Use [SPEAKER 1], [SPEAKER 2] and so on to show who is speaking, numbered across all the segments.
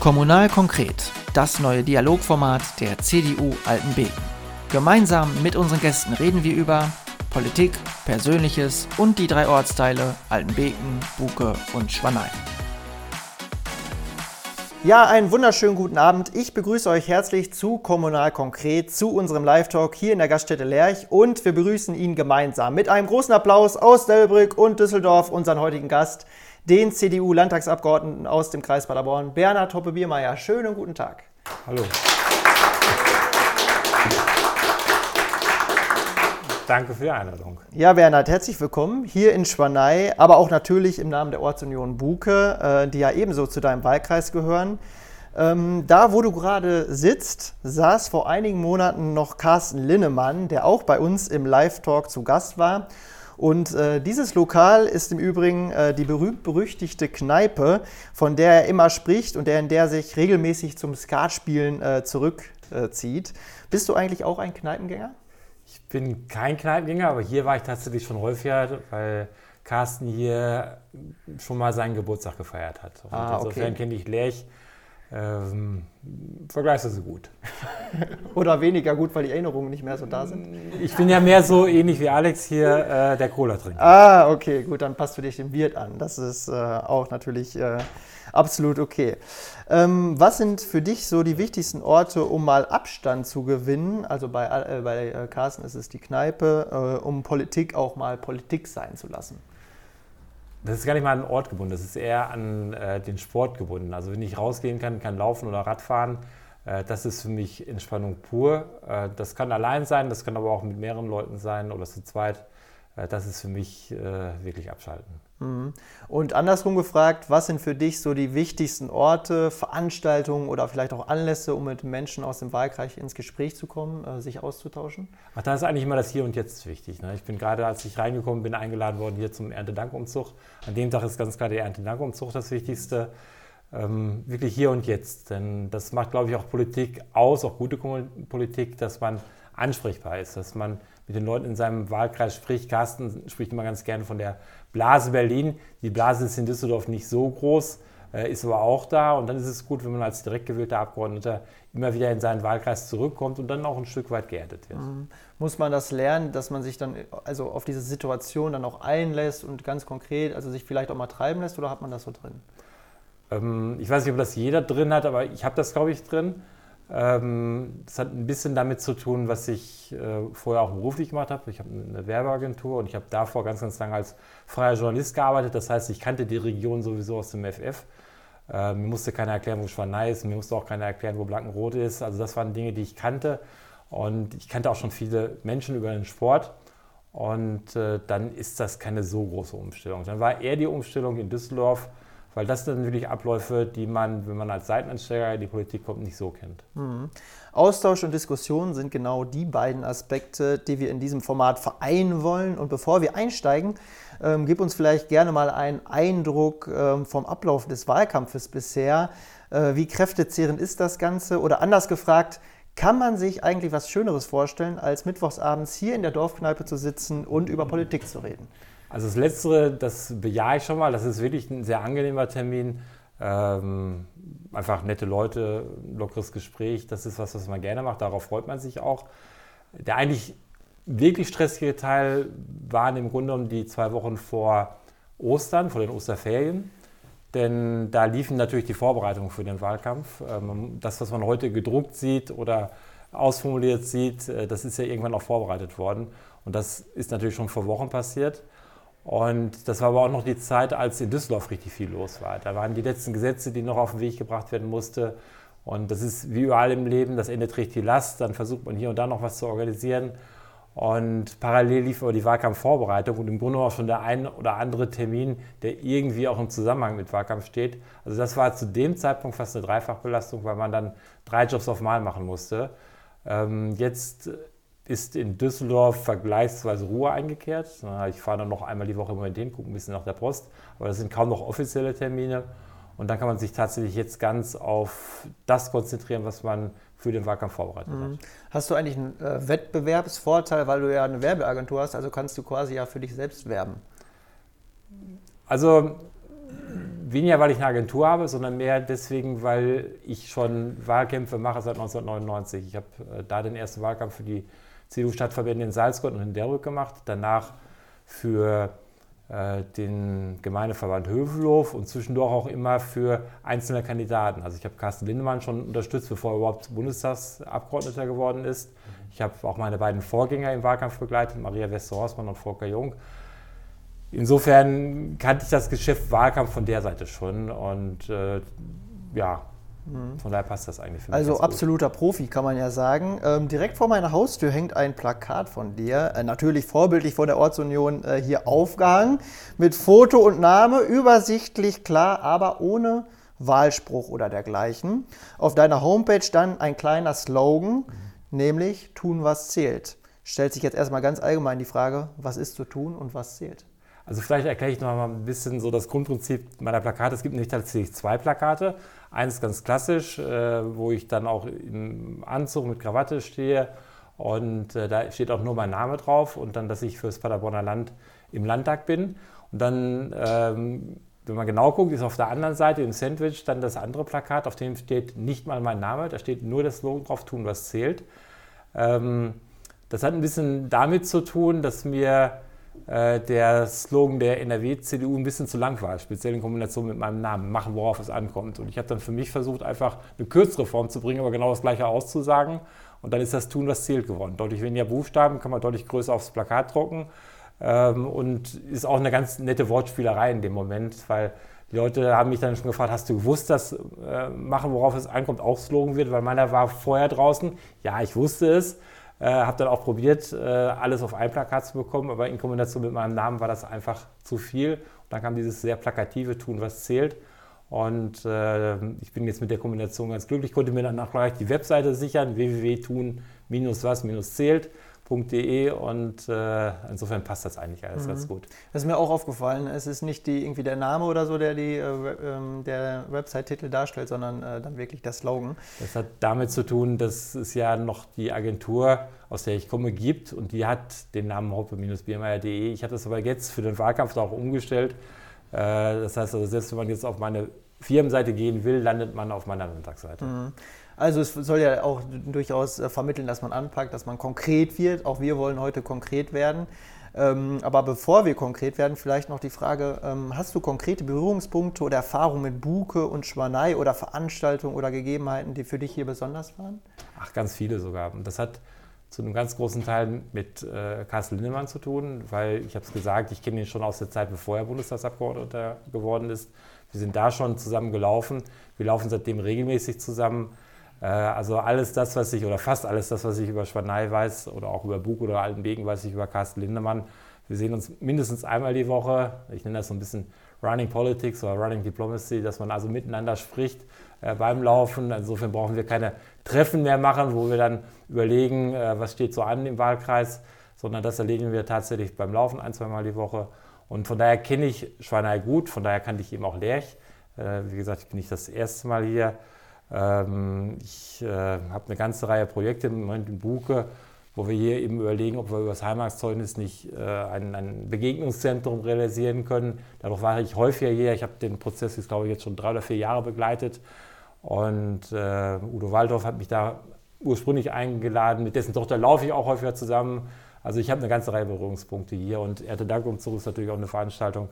[SPEAKER 1] Kommunal konkret, das neue Dialogformat der CDU Altenbeken. Gemeinsam mit unseren Gästen reden wir über Politik, Persönliches und die drei Ortsteile Altenbeken, Buke und Schwanein. Ja, einen wunderschönen guten Abend. Ich begrüße euch herzlich zu Kommunal Konkret, zu unserem Live-Talk hier in der Gaststätte Lerch und wir begrüßen ihn gemeinsam mit einem großen Applaus aus Delbrück und Düsseldorf, unseren heutigen Gast, den CDU-Landtagsabgeordneten aus dem Kreis Paderborn, Bernhard Hoppe-Biermeier. Schönen guten Tag.
[SPEAKER 2] Hallo. Danke für die Einladung.
[SPEAKER 1] Ja, Bernhard, herzlich willkommen hier in Schwanei, aber auch natürlich im Namen der Ortsunion Buke, äh, die ja ebenso zu deinem Wahlkreis gehören. Ähm, da, wo du gerade sitzt, saß vor einigen Monaten noch Carsten Linnemann, der auch bei uns im Live-Talk zu Gast war. Und äh, dieses Lokal ist im Übrigen äh, die berühmt-berüchtigte Kneipe, von der er immer spricht und der, in der sich regelmäßig zum Skatspielen äh, zurückzieht. Bist du eigentlich auch ein Kneipengänger?
[SPEAKER 2] Ich bin kein Kneipengänger, aber hier war ich tatsächlich schon häufiger, weil Carsten hier schon mal seinen Geburtstag gefeiert hat. Und ah, okay. insofern kenne ich Lerch ähm, vergleichsweise gut.
[SPEAKER 1] Oder weniger gut, weil die Erinnerungen nicht mehr so da sind?
[SPEAKER 2] Ich bin ja mehr so ähnlich wie Alex hier, äh, der Cola trinkt.
[SPEAKER 1] Ah, okay, gut, dann passt du dich dem Wirt an. Das ist äh, auch natürlich äh, absolut okay. Ähm, was sind für dich so die wichtigsten Orte, um mal Abstand zu gewinnen? Also bei, äh, bei äh, Carsten ist es die Kneipe, äh, um Politik auch mal Politik sein zu lassen.
[SPEAKER 2] Das ist gar nicht mal an den Ort gebunden, das ist eher an äh, den Sport gebunden. Also wenn ich rausgehen kann, kann laufen oder Radfahren, äh, das ist für mich Entspannung pur. Äh, das kann allein sein, das kann aber auch mit mehreren Leuten sein oder zu zweit. Äh, das ist für mich äh, wirklich abschalten.
[SPEAKER 1] Mhm. Und andersrum gefragt, was sind für dich so die wichtigsten Orte, Veranstaltungen oder vielleicht auch Anlässe, um mit Menschen aus dem Wahlkreis ins Gespräch zu kommen, äh, sich auszutauschen?
[SPEAKER 2] Ach, da ist eigentlich immer das Hier und Jetzt wichtig. Ne? Ich bin gerade, als ich reingekommen bin, eingeladen worden hier zum Erntedankumzug. An dem Tag ist ganz klar der Erntedankumzug das Wichtigste. Ähm, wirklich hier und jetzt. Denn das macht, glaube ich, auch Politik aus, auch gute Politik, dass man ansprechbar ist, dass man mit den Leuten in seinem Wahlkreis spricht. Carsten spricht immer ganz gerne von der Blase Berlin. Die Blase ist in Düsseldorf nicht so groß, äh, ist aber auch da. Und dann ist es gut, wenn man als direkt gewählter Abgeordneter immer wieder in seinen Wahlkreis zurückkommt und dann auch ein Stück weit geerdet wird. Mhm.
[SPEAKER 1] Muss man das lernen, dass man sich dann also auf diese Situation dann auch einlässt und ganz konkret, also sich vielleicht auch mal treiben lässt oder hat man das so drin?
[SPEAKER 2] Ähm, ich weiß nicht, ob das jeder drin hat, aber ich habe das, glaube ich, drin. Ähm, das hat ein bisschen damit zu tun, was ich äh, vorher auch beruflich gemacht habe. Ich habe eine Werbeagentur und ich habe davor ganz, ganz lange als freier Journalist gearbeitet. Das heißt, ich kannte die Region sowieso aus dem FF. Äh, mir musste keiner erklären, wo Schwanei ist. Mir musste auch keiner erklären, wo Blankenrot ist. Also das waren Dinge, die ich kannte. Und ich kannte auch schon viele Menschen über den Sport. Und äh, dann ist das keine so große Umstellung. Dann war eher die Umstellung in Düsseldorf weil das sind natürlich Abläufe, die man, wenn man als Seitenansteiger in die Politik kommt, nicht so kennt.
[SPEAKER 1] Mhm. Austausch und Diskussion sind genau die beiden Aspekte, die wir in diesem Format vereinen wollen. Und bevor wir einsteigen, ähm, gib uns vielleicht gerne mal einen Eindruck ähm, vom Ablauf des Wahlkampfes bisher. Äh, wie kräftezehrend ist das Ganze? Oder anders gefragt, kann man sich eigentlich was Schöneres vorstellen, als mittwochsabends hier in der Dorfkneipe zu sitzen und über Politik zu reden?
[SPEAKER 2] Also das Letztere, das bejahe ich schon mal. Das ist wirklich ein sehr angenehmer Termin. Ähm, einfach nette Leute, lockeres Gespräch. Das ist was, was man gerne macht. Darauf freut man sich auch. Der eigentlich wirklich stressige Teil waren im Grunde genommen die zwei Wochen vor Ostern, vor den Osterferien. Denn da liefen natürlich die Vorbereitungen für den Wahlkampf. Ähm, das, was man heute gedruckt sieht oder ausformuliert sieht, äh, das ist ja irgendwann auch vorbereitet worden. Und das ist natürlich schon vor Wochen passiert. Und das war aber auch noch die Zeit, als in Düsseldorf richtig viel los war. Da waren die letzten Gesetze, die noch auf den Weg gebracht werden mussten. Und das ist wie überall im Leben, das Ende trägt die Last. Dann versucht man hier und da noch was zu organisieren. Und parallel lief aber die Wahlkampfvorbereitung und im Grunde auch schon der ein oder andere Termin, der irgendwie auch im Zusammenhang mit Wahlkampf steht. Also das war zu dem Zeitpunkt fast eine Dreifachbelastung, weil man dann drei Jobs auf Mal machen musste. Ähm, jetzt ist in Düsseldorf vergleichsweise Ruhe eingekehrt. Ich fahre dann noch einmal die Woche im Moment hin, gucke ein bisschen nach der Post, aber das sind kaum noch offizielle Termine. Und dann kann man sich tatsächlich jetzt ganz auf das konzentrieren, was man für den Wahlkampf vorbereitet mhm. hat.
[SPEAKER 1] Hast du eigentlich einen äh, Wettbewerbsvorteil, weil du ja eine Werbeagentur hast, also kannst du quasi ja für dich selbst werben?
[SPEAKER 2] Also weniger, weil ich eine Agentur habe, sondern mehr deswegen, weil ich schon Wahlkämpfe mache seit 1999. Ich habe äh, da den ersten Wahlkampf für die CDU-Stadtverbände in Salzgott und in Derbrück gemacht, danach für äh, den Gemeindeverband Hövelhof und zwischendurch auch immer für einzelne Kandidaten. Also ich habe Carsten Lindemann schon unterstützt, bevor er überhaupt Bundestagsabgeordneter geworden ist. Ich habe auch meine beiden Vorgänger im Wahlkampf begleitet, Maria Westerhorstmann und Volker Jung. Insofern kannte ich das Geschäft Wahlkampf von der Seite schon und äh, ja, mhm. Von daher passt das eigentlich
[SPEAKER 1] für mich. Also absoluter Profi kann man ja sagen. Ähm, direkt vor meiner Haustür hängt ein Plakat von dir, äh, natürlich vorbildlich von der Ortsunion äh, hier aufgehangen, mit Foto und Name, übersichtlich klar, aber ohne Wahlspruch oder dergleichen. Auf deiner Homepage dann ein kleiner Slogan, mhm. nämlich tun, was zählt. Stellt sich jetzt erstmal ganz allgemein die Frage, was ist zu tun und was zählt?
[SPEAKER 2] Also vielleicht erkläre ich noch mal ein bisschen so das Grundprinzip meiner Plakate. Es gibt nämlich tatsächlich zwei Plakate. Eins ganz klassisch, äh, wo ich dann auch im Anzug mit Krawatte stehe und äh, da steht auch nur mein Name drauf und dann, dass ich fürs Paderborner Land im Landtag bin. Und dann, ähm, wenn man genau guckt, ist auf der anderen Seite im Sandwich dann das andere Plakat, auf dem steht nicht mal mein Name, da steht nur das Logo drauf, tun, was zählt. Ähm, das hat ein bisschen damit zu tun, dass mir äh, der Slogan der NRW-CDU ein bisschen zu lang war, speziell in Kombination mit meinem Namen, machen, worauf es ankommt. Und ich habe dann für mich versucht, einfach eine kürzere Form zu bringen, aber genau das Gleiche auszusagen. Und dann ist das Tun, was zählt geworden. Deutlich weniger Buchstaben, kann man deutlich größer aufs Plakat drucken. Ähm, und ist auch eine ganz nette Wortspielerei in dem Moment, weil die Leute haben mich dann schon gefragt, hast du gewusst, dass äh, machen, worauf es ankommt, auch Slogan wird? Weil meiner war vorher draußen. Ja, ich wusste es. Äh, habe dann auch probiert, äh, alles auf ein Plakat zu bekommen, aber in Kombination mit meinem Namen war das einfach zu viel. Und dann kam dieses sehr plakative Tun, was zählt. Und äh, ich bin jetzt mit der Kombination ganz glücklich, konnte mir dann auch gleich die Webseite sichern, www.tun-was-zählt www.de und äh, insofern passt das eigentlich alles mhm. ganz gut.
[SPEAKER 1] Das ist mir auch aufgefallen. Es ist nicht die, irgendwie der Name oder so, der die, äh, ähm, der Website-Titel darstellt, sondern äh, dann wirklich der Slogan.
[SPEAKER 2] Das hat damit zu tun, dass es ja noch die Agentur, aus der ich komme, gibt und die hat den Namen hoppe-biermeier.de. Ich habe das aber jetzt für den Wahlkampf auch umgestellt. Äh, das heißt also, selbst wenn man jetzt auf meine Firmenseite gehen will, landet man auf meiner Landtagsseite. Mhm.
[SPEAKER 1] Also es soll ja auch durchaus äh, vermitteln, dass man anpackt, dass man konkret wird. Auch wir wollen heute konkret werden. Ähm, aber bevor wir konkret werden, vielleicht noch die Frage, ähm, hast du konkrete Berührungspunkte oder Erfahrungen mit Buke und Schwanei oder Veranstaltungen oder Gegebenheiten, die für dich hier besonders waren?
[SPEAKER 2] Ach, ganz viele sogar. Und das hat zu einem ganz großen Teil mit äh, Carsten Lindemann zu tun, weil ich habe es gesagt, ich kenne ihn schon aus der Zeit, bevor er Bundestagsabgeordneter geworden ist. Wir sind da schon zusammen gelaufen. Wir laufen seitdem regelmäßig zusammen. Äh, also alles das, was ich, oder fast alles das, was ich über Schwanei weiß, oder auch über Bug oder Altenbeken weiß ich über Carsten Lindemann. Wir sehen uns mindestens einmal die Woche. Ich nenne das so ein bisschen Running Politics oder Running Diplomacy, dass man also miteinander spricht äh, beim Laufen. Insofern brauchen wir keine Treffen mehr machen, wo wir dann überlegen, äh, was steht so an im Wahlkreis, sondern das erledigen wir tatsächlich beim Laufen ein, zweimal die Woche. Und von daher kenne ich Schwanei gut, von daher kannte ich eben auch Lerch. Wie gesagt, ich bin nicht das erste Mal hier. Ähm, ich äh, habe eine ganze Reihe Projekte im Moment in Buke, wo wir hier eben überlegen, ob wir über das Heimatszeugnis nicht äh, ein, ein, Begegnungszentrum realisieren können. Dadurch war ich häufiger hier. Ich habe den Prozess jetzt, glaube ich, jetzt schon drei oder vier Jahre begleitet. Und äh, Udo Waldorf hat mich da ursprünglich eingeladen. Mit dessen Tochter laufe ich auch häufiger zusammen. Also ich habe eine ganze Reihe Berührungspunkte hier. Und Erde Dank um zurück ist natürlich auch eine Veranstaltung,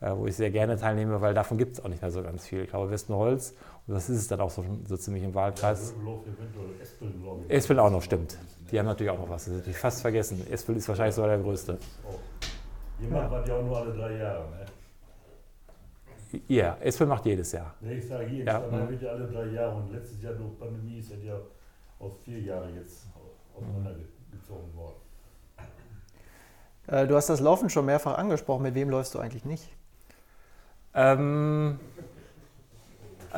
[SPEAKER 2] wo ich sehr gerne teilnehme, weil davon gibt es auch nicht mehr so ganz viel. Ich glaube, Westenholz und das ist es dann auch so, so ziemlich im Wahlkreis. Ja, Espel auch noch, stimmt. Die haben natürlich auch noch was. Das hätte ich fast vergessen. Espel ist wahrscheinlich sogar der größte.
[SPEAKER 3] Jemand ja. macht ja auch nur alle drei Jahre, ne?
[SPEAKER 2] Ja, Espel macht jedes Jahr.
[SPEAKER 3] Nee, ich sage hier, ja. man wird ja alle drei Jahre und letztes Jahr durch Pandemie ist ja auf vier Jahre jetzt auseinandergezogen worden.
[SPEAKER 1] Äh, du hast das Laufen schon mehrfach angesprochen. Mit wem läufst du eigentlich nicht?
[SPEAKER 2] Ähm,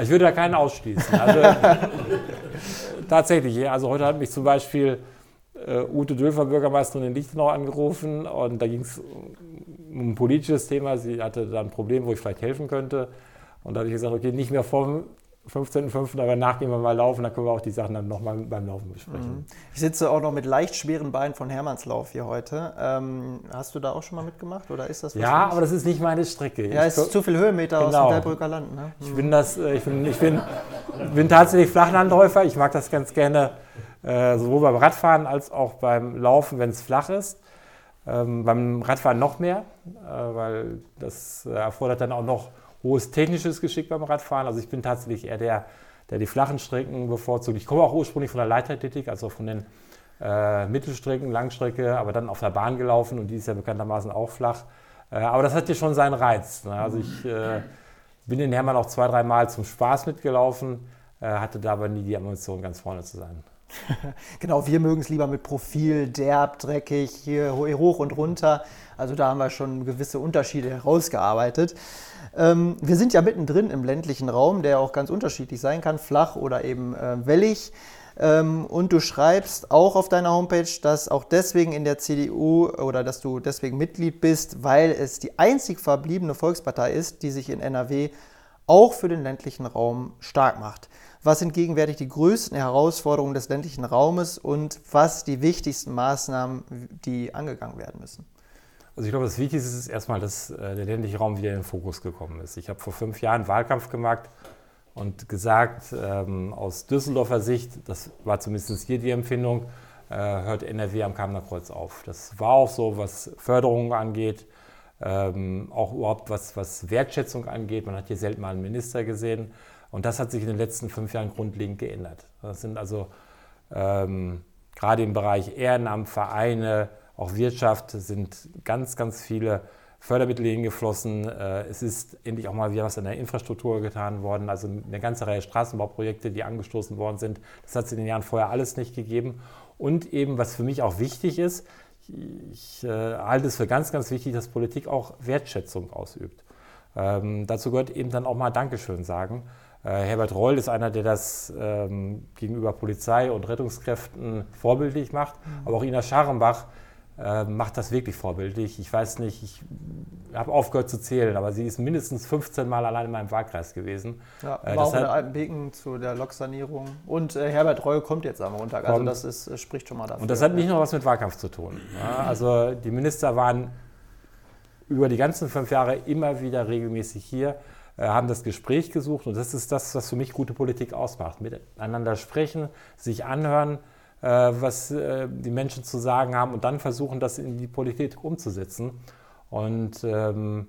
[SPEAKER 2] ich würde da keinen ausschließen. Also, tatsächlich, also heute hat mich zum Beispiel äh, Ute Dülfer, Bürgermeisterin in Lichtenau, angerufen und da ging es um ein politisches Thema. Sie hatte da ein Problem, wo ich vielleicht helfen könnte. Und da habe ich gesagt, okay, nicht mehr vor 15.05. aber nachgehen wir mal laufen, dann können wir auch die Sachen dann nochmal beim Laufen besprechen. Mhm.
[SPEAKER 1] Ich sitze auch noch mit leicht schweren Beinen von Hermannslauf hier heute. Ähm, hast du da auch schon mal mitgemacht oder ist das
[SPEAKER 2] was Ja, aber das ist nicht meine Strecke.
[SPEAKER 1] Ja, es ist zu viel Höhenmeter genau. aus dem Delbrücker Land. Ne?
[SPEAKER 2] Ich bin das, äh, ich bin, ich bin, bin tatsächlich Flachlandläufer. Ich mag das ganz gerne, äh, sowohl beim Radfahren als auch beim Laufen, wenn es flach ist. Ähm, beim Radfahren noch mehr, äh, weil das äh, erfordert dann auch noch hohes technisches Geschick beim Radfahren. Also ich bin tatsächlich eher der, der die flachen Strecken bevorzugt. Ich komme auch ursprünglich von der Leichtathletik, also von den äh, Mittelstrecken, Langstrecke, aber dann auf der Bahn gelaufen und die ist ja bekanntermaßen auch flach. Äh, aber das hat ja schon seinen Reiz. Ne? Also ich äh, bin in Hermann auch zwei, drei Mal zum Spaß mitgelaufen, äh, hatte da aber nie die Emotion, ganz vorne zu sein.
[SPEAKER 1] genau, wir mögen es lieber mit Profil, derb, dreckig, hier hoch und runter. Also da haben wir schon gewisse Unterschiede herausgearbeitet. Ähm, wir sind ja mittendrin im ländlichen Raum, der auch ganz unterschiedlich sein kann, flach oder eben äh, wellig. Ähm, und du schreibst auch auf deiner Homepage, dass auch deswegen in der CDU oder dass du deswegen Mitglied bist, weil es die einzig verbliebene Volkspartei ist, die sich in NRW auch für den ländlichen Raum stark macht. Was sind gegenwärtig die größten Herausforderungen des ländlichen Raumes und was die wichtigsten Maßnahmen, die angegangen werden müssen?
[SPEAKER 2] Also ich glaube, das Wichtigste ist erstmal, dass äh, der ländliche Raum wieder in den Fokus gekommen ist. Ich habe vor fünf Jahren Wahlkampf gemacht und gesagt, ähm, aus Düsseldorfer Sicht, das war zumindest hier die Empfindung, äh, hört NRW am Kamener Kreuz auf. Das war auch so, was Förderungen angeht, ähm, auch überhaupt was, was Wertschätzung angeht. Man hat hier selten mal einen Minister gesehen. Und das hat sich in den letzten fünf Jahren grundlegend geändert. Das sind also ähm, gerade im Bereich Ehrenamt, Vereine, auch Wirtschaft sind ganz, ganz viele Fördermittel hingeflossen. Äh, es ist endlich auch mal wieder was an der Infrastruktur getan worden. Also eine ganze Reihe Straßenbauprojekte, die angestoßen worden sind. Das hat es in den Jahren vorher alles nicht gegeben. Und eben, was für mich auch wichtig ist, ich äh, halte es für ganz, ganz wichtig, dass Politik auch Wertschätzung ausübt. Ähm, dazu gehört eben dann auch mal Dankeschön sagen. Äh, Herbert Reul ist einer, der das ähm, gegenüber Polizei und Rettungskräften vorbildlich macht. Mhm. Aber auch Ina Scharenbach äh, macht das wirklich vorbildlich. Ich weiß nicht, ich habe aufgehört zu zählen, aber sie ist mindestens 15 Mal allein in meinem Wahlkreis gewesen.
[SPEAKER 1] Ja, äh, war auch in der Alten zu der Loksanierung. Und äh, Herbert Reul kommt jetzt am Montag, also das ist, äh, spricht schon mal dafür.
[SPEAKER 2] Und das hat nicht nur was mit Wahlkampf zu tun. Ja, also die Minister waren über die ganzen fünf Jahre immer wieder regelmäßig hier, äh, haben das Gespräch gesucht und das ist das, was für mich gute Politik ausmacht. Miteinander sprechen, sich anhören, äh, was äh, die Menschen zu sagen haben und dann versuchen, das in die Politik umzusetzen. Und ähm,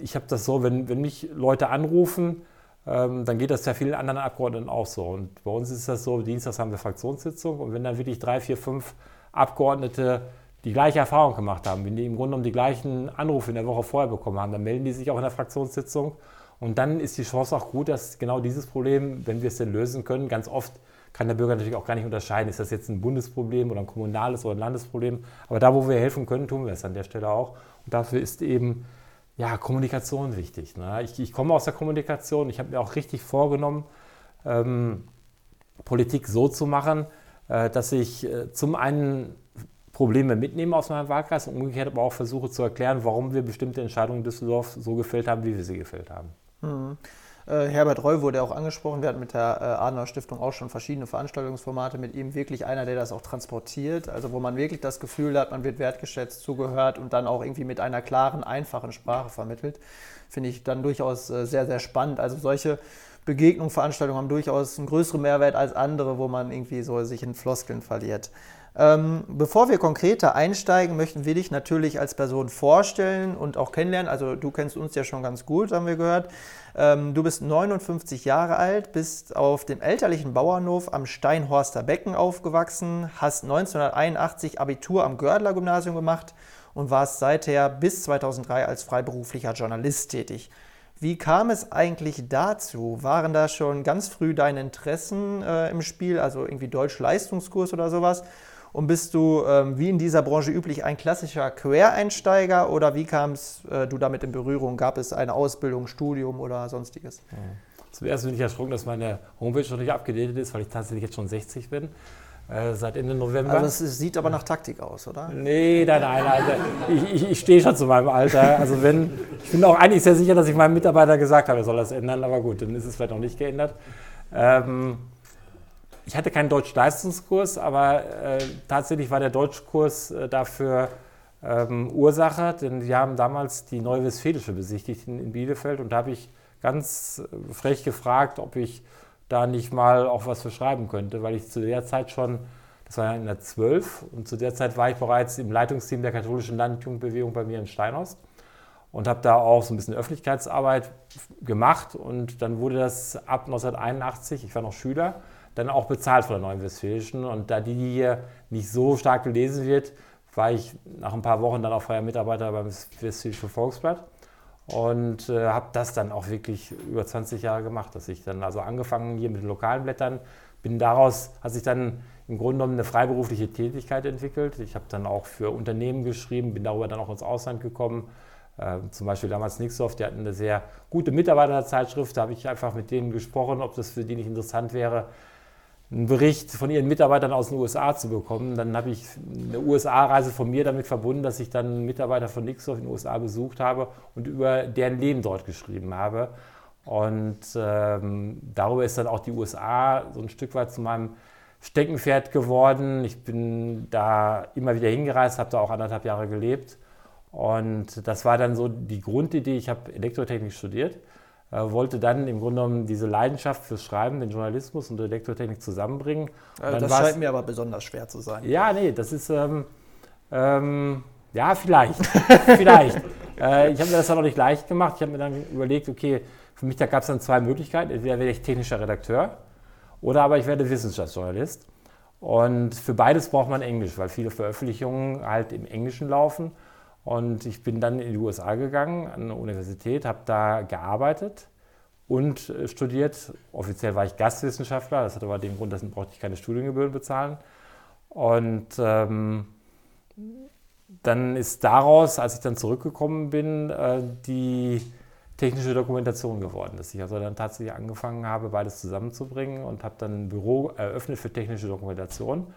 [SPEAKER 2] ich habe das so, wenn, wenn mich Leute anrufen, ähm, dann geht das ja vielen anderen Abgeordneten auch so. Und bei uns ist das so, dienstags haben wir Fraktionssitzung und wenn dann wirklich drei, vier, fünf Abgeordnete die gleiche Erfahrung gemacht haben, wenn die im Grunde genommen die gleichen Anrufe in der Woche vorher bekommen haben, dann melden die sich auch in der Fraktionssitzung. Und dann ist die Chance auch gut, dass genau dieses Problem, wenn wir es denn lösen können, ganz oft kann der Bürger natürlich auch gar nicht unterscheiden, ist das jetzt ein Bundesproblem oder ein kommunales oder ein Landesproblem. Aber da, wo wir helfen können, tun wir es an der Stelle auch. Und dafür ist eben ja, Kommunikation wichtig. Ne? Ich, ich, komme aus der Kommunikation. Ich habe mir auch richtig vorgenommen, ähm, Politik so zu machen, äh, dass ich äh, zum einen Probleme mitnehme aus meinem Wahlkreis und umgekehrt aber auch versuche zu erklären, warum wir bestimmte Entscheidungen in Düsseldorf so gefällt haben, wie wir sie gefällt haben.
[SPEAKER 1] Mhm. Äh, Herbert Reu wurde auch angesprochen. Wir hatten mit der äh, Adenauer Stiftung auch schon verschiedene Veranstaltungsformate mit ihm. Wirklich einer, der das auch transportiert. Also wo man wirklich das Gefühl hat, man wird wertgeschätzt, zugehört und dann auch irgendwie mit einer klaren, einfachen Sprache vermittelt. Finde ich dann durchaus äh, sehr, sehr spannend. Also solche Begegnungen, Veranstaltungen haben durchaus einen größeren Mehrwert als andere, wo man irgendwie so sich in Floskeln verliert. Ähm, bevor wir konkreter einsteigen, möchten wir dich natürlich als Person vorstellen und auch kennenlernen. Also du kennst uns ja schon ganz gut, haben wir gehört. Ähm, du bist 59 Jahre alt, bist auf dem elterlichen Bauernhof am Steinhorster Becken aufgewachsen, hast 1981 Abitur am Gördler Gymnasium gemacht und warst seither bis 2003 als freiberuflicher Journalist tätig. Wie kam es eigentlich dazu? Waren da schon ganz früh deine Interessen äh, im Spiel, also irgendwie Deutsch-Leistungskurs oder sowas? Und bist du, ähm, wie in dieser Branche üblich, ein klassischer Quereinsteiger oder wie kamst äh, du damit in Berührung? Gab es eine Ausbildung, Studium oder sonstiges?
[SPEAKER 2] Zuerst bin ich erschrocken, dass meine Homepage noch nicht abgedatet ist, weil ich tatsächlich jetzt schon 60 bin. äh, seit Ende November.
[SPEAKER 1] Also es sieht aber nach Taktik aus, oder?
[SPEAKER 2] Nee, nein, nein, also ich, ich, ich stehe schon zu meinem Alter. Also wenn, ich bin auch eigentlich sehr sicher, dass ich meinem Mitarbeiter gesagt habe, er soll das ändern, aber gut, dann ist es vielleicht noch nicht geändert. Ähm, ich hatte keinen Deutsch-Leistungskurs, aber äh, tatsächlich war der Deutschkurs äh, dafür ähm, Ursache, denn wir haben damals die Neue Westfälische besichtigt in, in Bielefeld und da habe ich ganz äh, frech gefragt, ob ich da nicht mal auch was für schreiben könnte, weil ich zu der Zeit schon, das war ja in der 12, und zu der Zeit war ich bereits im Leitungsteam der katholischen Landjugendbewegung bei mir in Steinhorst und habe da auch so ein bisschen Öffentlichkeitsarbeit gemacht und dann wurde das ab 1981, ich war noch Schüler, dann auch bezahlt von der Neuen Westfälischen und da die hier nicht so stark gelesen wird, war ich nach ein paar Wochen dann auch freier Mitarbeiter beim Westfälischen Volksblatt und äh, habe das dann auch wirklich über 20 Jahre gemacht, dass ich dann also angefangen hier mit den lokalen Blättern, bin daraus, hat sich dann im Grunde genommen eine freiberufliche Tätigkeit entwickelt. Ich habe dann auch für Unternehmen geschrieben, bin darüber dann auch ins Ausland gekommen. Äh, zum Beispiel damals Nixoft, die hatten eine sehr gute Mitarbeiterzeitschrift, da habe ich einfach mit denen gesprochen, ob das für die nicht interessant wäre, einen Bericht von ihren Mitarbeitern aus den USA zu bekommen. Dann habe ich eine USA-Reise von mir damit verbunden, dass ich dann Mitarbeiter von Nixoff in den USA besucht habe und über deren Leben dort geschrieben habe. Und ähm, darüber ist dann auch die USA so ein Stück weit zu meinem Steckenpferd geworden. Ich bin da immer wieder hingereist, habe da auch anderthalb Jahre gelebt. Und das war dann so die Grundidee. Ich habe Elektrotechnik studiert wollte dann im Grunde genommen diese Leidenschaft fürs Schreiben, den Journalismus und die Elektrotechnik zusammenbringen.
[SPEAKER 1] Also das scheint mir aber besonders schwer zu sein.
[SPEAKER 2] Ja, nee, das ist, ähm, ähm, ja, vielleicht, vielleicht. Äh, ich habe mir das dann noch nicht leicht gemacht. Ich habe mir dann überlegt, okay, für mich da gab es dann zwei Möglichkeiten. Entweder werde ich technischer Redakteur oder aber ich werde Wissenschaftsjournalist. Und für beides braucht man Englisch, weil viele Veröffentlichungen halt im Englischen laufen. Und ich bin dann in die USA gegangen, an eine Universität, habe da gearbeitet und äh, studiert. Offiziell war ich Gastwissenschaftler, das hatte aber den Grund, dass brauchte ich keine Studiengebühren bezahlen. Und ähm, dann ist daraus, als ich dann zurückgekommen bin, äh, die technische Dokumentation geworden, dass ich also dann tatsächlich angefangen habe, beides zusammenzubringen und habe dann ein Büro eröffnet für technische Dokumentation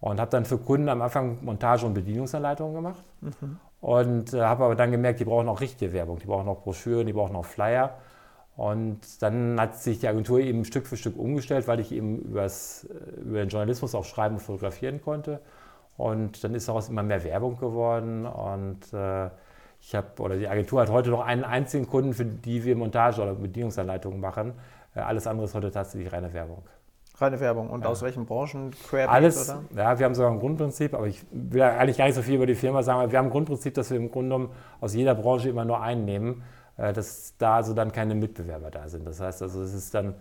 [SPEAKER 2] und habe dann für Kunden am Anfang Montage- und Bedienungsanleitungen gemacht. Mhm. Und äh, habe aber dann gemerkt, die brauchen auch richtige Werbung, die brauchen auch Broschüren, die brauchen auch Flyer. Und dann hat sich die Agentur eben Stück für Stück umgestellt, weil ich eben übers, äh, über den Journalismus auch schreiben und fotografieren konnte. Und dann ist daraus immer mehr Werbung geworden. Und äh, ich habe, oder die Agentur hat heute noch einen einzigen Kunden, für die wir Montage oder Bedienungsanleitungen machen. Äh, alles andere ist heute tatsächlich reine Werbung.
[SPEAKER 1] Reine Werbung. Und ja. aus welchen Branchen?
[SPEAKER 2] Querbeet, Alles, oder? ja, wir haben sogar ein Grundprinzip, aber ich will eigentlich gar nicht so viel über die Firma sagen, aber wir haben ein Grundprinzip, dass wir im Grunde genommen aus jeder Branche immer nur einen nehmen, äh, dass da also dann keine Mitbewerber da sind. Das heißt also, es ist dann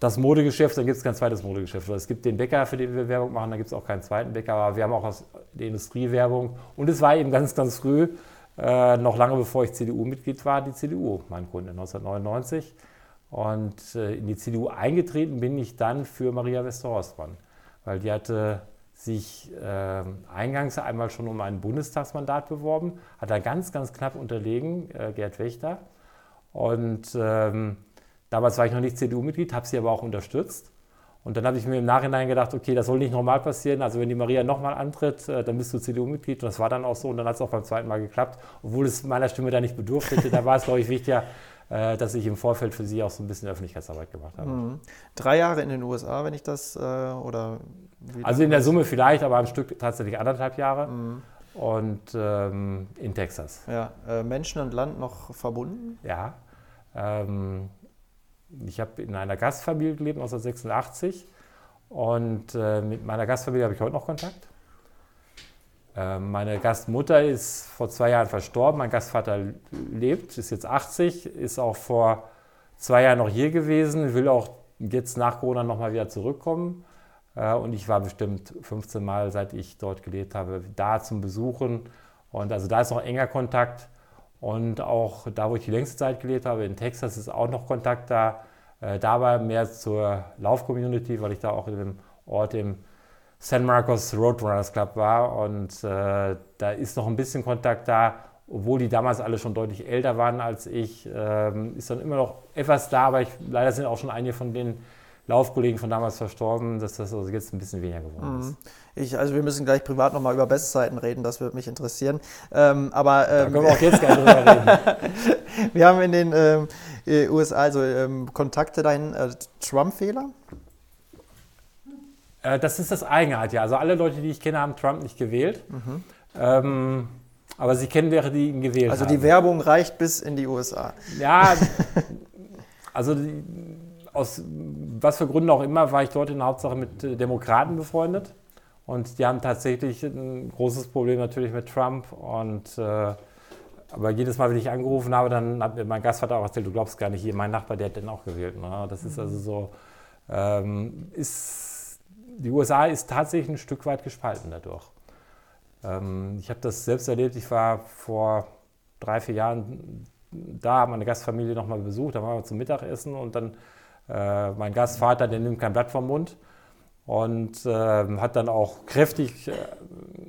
[SPEAKER 2] das Modegeschäft, dann gibt es kein zweites Modegeschäft. Es gibt den Bäcker, für den wir Werbung machen, da gibt es auch keinen zweiten Bäcker, aber wir haben auch aus der Industriewerbung. Und es war eben ganz, ganz früh, äh, noch lange bevor ich CDU-Mitglied war, die CDU, mein Kunde, 1999. Und äh, in die CDU eingetreten bin ich dann für Maria Westerhorstmann, weil die hatte sich äh, eingangs einmal schon um ein Bundestagsmandat beworben, hat da ganz, ganz knapp unterlegen, äh, Gerd Wächter. Und ähm, damals war ich noch nicht CDU-Mitglied, habe sie aber auch unterstützt. Und dann habe ich mir im Nachhinein gedacht, okay, das soll nicht nochmal passieren. Also wenn die Maria nochmal antritt, äh, dann bist du CDU-Mitglied. Und das war dann auch so. Und dann hat es auch beim zweiten Mal geklappt, obwohl es meiner Stimme da nicht bedurft hätte. Da war es, glaube ich, wichtiger, dass ich im Vorfeld für sie auch so ein bisschen Öffentlichkeitsarbeit gemacht habe. Mhm.
[SPEAKER 1] Drei Jahre in den USA, wenn ich das, äh, oder
[SPEAKER 2] Also in der Summe vielleicht, aber am Stück tatsächlich anderthalb Jahre. Mhm. Und ähm, in Texas.
[SPEAKER 1] Ja, äh, Menschen und Land noch verbunden?
[SPEAKER 2] Ja. Ähm, ich habe in einer Gastfamilie gelebt, 1986. Und äh, mit meiner Gastfamilie habe ich heute noch Kontakt. Ähm, meine Gastmutter ist vor zwei Jahren verstorben, mein Gastvater lebt, ist jetzt 80, ist auch vor zwei Jahren noch hier gewesen, will auch jetzt nach Corona nochmal wieder zurückkommen. Äh, und ich war bestimmt 15 Mal, seit ich dort gelebt habe, da zum Besuchen. Und also da ist noch enger Kontakt. Und auch da, wo ich die längste Zeit gelebt habe, in Texas, ist auch noch Kontakt da. Äh, da war mehr zur Lauf-Community, weil ich da auch in dem Ort im San Marcos Roadrunners Club war und äh, da ist noch ein bisschen Kontakt da, obwohl die damals alle schon deutlich älter waren als ich, ähm, ist dann immer noch etwas da, aber ich, leider sind auch schon einige von denen Laufkollegen von damals verstorben, dass das also jetzt ein bisschen weniger geworden ist.
[SPEAKER 1] Mhm. Ich, also wir müssen gleich privat nochmal über Bestzeiten reden, das würde mich interessieren. Ähm, aber ähm,
[SPEAKER 2] da können wir auch jetzt gerne drüber reden.
[SPEAKER 1] wir haben in den ähm, USA also ähm, Kontakte dahin, äh, Trump-Fehler?
[SPEAKER 2] Äh, das ist das Eigenart, ja. Also alle Leute, die ich kenne, haben Trump nicht gewählt. Mhm. Ähm, aber sie kennen wäre die ihn gewählt
[SPEAKER 1] Also
[SPEAKER 2] haben.
[SPEAKER 1] die Werbung reicht bis in die USA.
[SPEAKER 2] Ja, also die, aus was für Gründen auch immer war ich dort in der Hauptsache mit äh, Demokraten befreundet. Und die haben tatsächlich ein großes Problem natürlich mit Trump. Und äh, aber jedes Mal, wenn ich angerufen habe, dann hat mir mein Gastvater auch erzählt, du glaubst gar nicht, hier mein Nachbar, der hat den auch gewählt. Ne? Das ist also so, ähm, ist, die USA ist tatsächlich ein Stück weit gespalten dadurch. Ähm, ich habe das selbst erlebt, ich war vor drei, vier Jahren da, habe meine Gastfamilie nochmal besucht, da waren wir zum Mittagessen und dann äh, mein Gastvater, der nimmt kein Blatt vom Mund und äh, hat dann auch kräftig äh,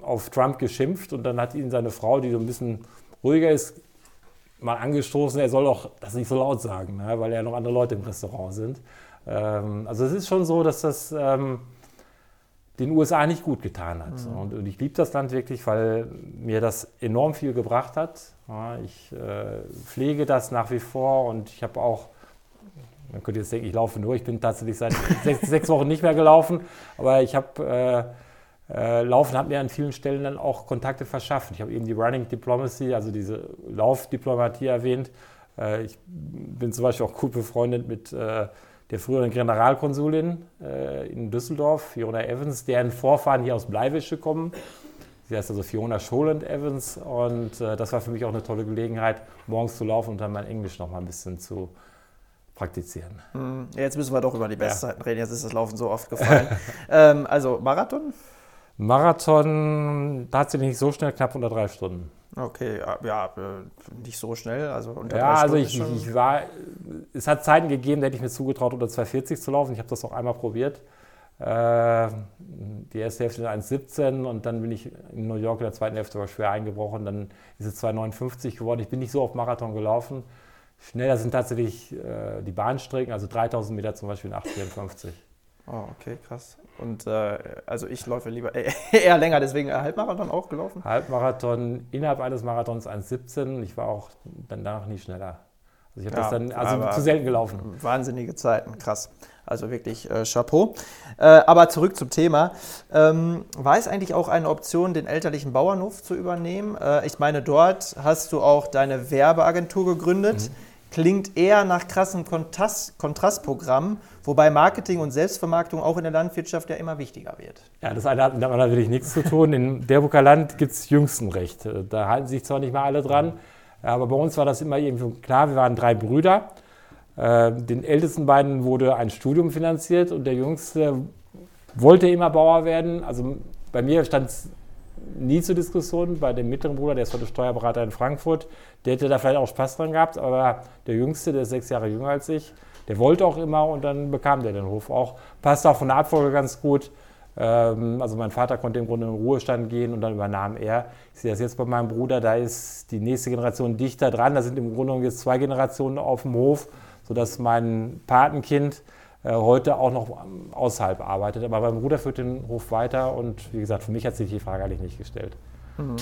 [SPEAKER 2] auf Trump geschimpft und dann hat ihn seine Frau, die so ein bisschen ruhiger ist, mal angestoßen, er soll doch das nicht so laut sagen, ne, weil ja noch andere Leute im Restaurant sind. Ähm, also es ist schon so, dass das ähm, den USA nicht gut getan hat. Mhm. Und, und, ich liebe das Land wirklich, weil mir das enorm viel gebracht hat. Ja, ich äh, pflege das nach wie vor und ich habe auch man könnte jetzt denken, ich laufe nur. Ich bin tatsächlich seit sechs, sechs, Wochen nicht mehr gelaufen. Aber ich habe äh, äh, Laufen hat mir an vielen Stellen dann auch Kontakte verschafft. Ich habe eben die Running Diplomacy, also diese Laufdiplomatie erwähnt. Äh, ich bin zum Beispiel auch gut befreundet mit äh, der früheren Generalkonsulin äh, in Düsseldorf, Fiona Evans, deren Vorfahren hier aus Bleiwische kommen. Sie heißt also Fiona Scholand Evans und äh, das war für mich auch eine tolle Gelegenheit, morgens zu laufen und dann mein Englisch noch mal ein bisschen zu praktizieren.
[SPEAKER 1] Hm, jetzt müssen wir doch über die Bestzeiten ja. reden. Jetzt ist das Laufen so oft gefallen. ähm, also Marathon?
[SPEAKER 2] Marathon tatsächlich nicht so schnell, knapp unter drei Stunden.
[SPEAKER 1] Okay, ja, äh, nicht so schnell, also
[SPEAKER 2] unter ja, also ich, ich, war, es hat Zeiten gegeben, da hätte ich mir zugetraut, unter 2,40 zu laufen. Ich habe das auch einmal probiert. Äh, die erste Hälfte in 1,17 und dann bin ich in New York in der zweiten Hälfte aber schwer eingebrochen. Dann ist es 2,59 geworden. Ich bin nicht so auf Marathon gelaufen. Schneller sind tatsächlich äh, die Bahnstrecken, also 3000 Meter zum Beispiel in 8,54.
[SPEAKER 1] Oh, okay, krass. Und äh, also ich läufe lieber eher länger, deswegen Halbmarathon auch gelaufen?
[SPEAKER 2] Halbmarathon innerhalb eines Marathons 1,17. Ich war auch danach nie schneller. Also ich habe ja, das dann also zu selten gelaufen.
[SPEAKER 1] Wahnsinnige Zeiten, krass. Also wirklich äh, Chapeau. Äh, aber zurück zum Thema. Ähm, war es eigentlich auch eine Option, den elterlichen Bauernhof zu übernehmen? Äh, ich meine, dort hast du auch deine Werbeagentur gegründet. Mhm klingt eher nach krassem Kontrast, Kontrastprogramm, wobei Marketing und Selbstvermarktung auch in der Landwirtschaft ja immer wichtiger wird.
[SPEAKER 2] Ja, das eine hat mit natürlich nichts zu tun. In Derbucker Land gibt es Jüngstenrecht. Da halten sich zwar nicht mal alle dran, aber bei uns war das immer irgendwie klar, wir waren drei Brüder. Äh, den ältesten beiden wurde ein Studium finanziert und der jüngste wollte immer Bauer werden. Also bei mir stand es nie zur Diskussion. Bei dem mittleren Bruder, der ist heute Steuerberater in Frankfurt, der hätte da vielleicht auch Spaß dran gehabt, aber der Jüngste, der ist sechs Jahre jünger als ich, der wollte auch immer und dann bekam der den Hof auch. Passt auch von der Abfolge ganz gut. Ähm, also mein Vater konnte im Grunde in den Ruhestand gehen und dann übernahm er. Ich sehe das jetzt bei meinem Bruder, da ist die nächste Generation dichter dran. Da sind im Grunde jetzt zwei Generationen auf dem Hof, sodass mein Patenkind heute auch noch außerhalb arbeitet. Aber mein Bruder führt den Hof weiter und wie gesagt, für mich hat sich die Frage eigentlich nicht gestellt.
[SPEAKER 1] Mhm.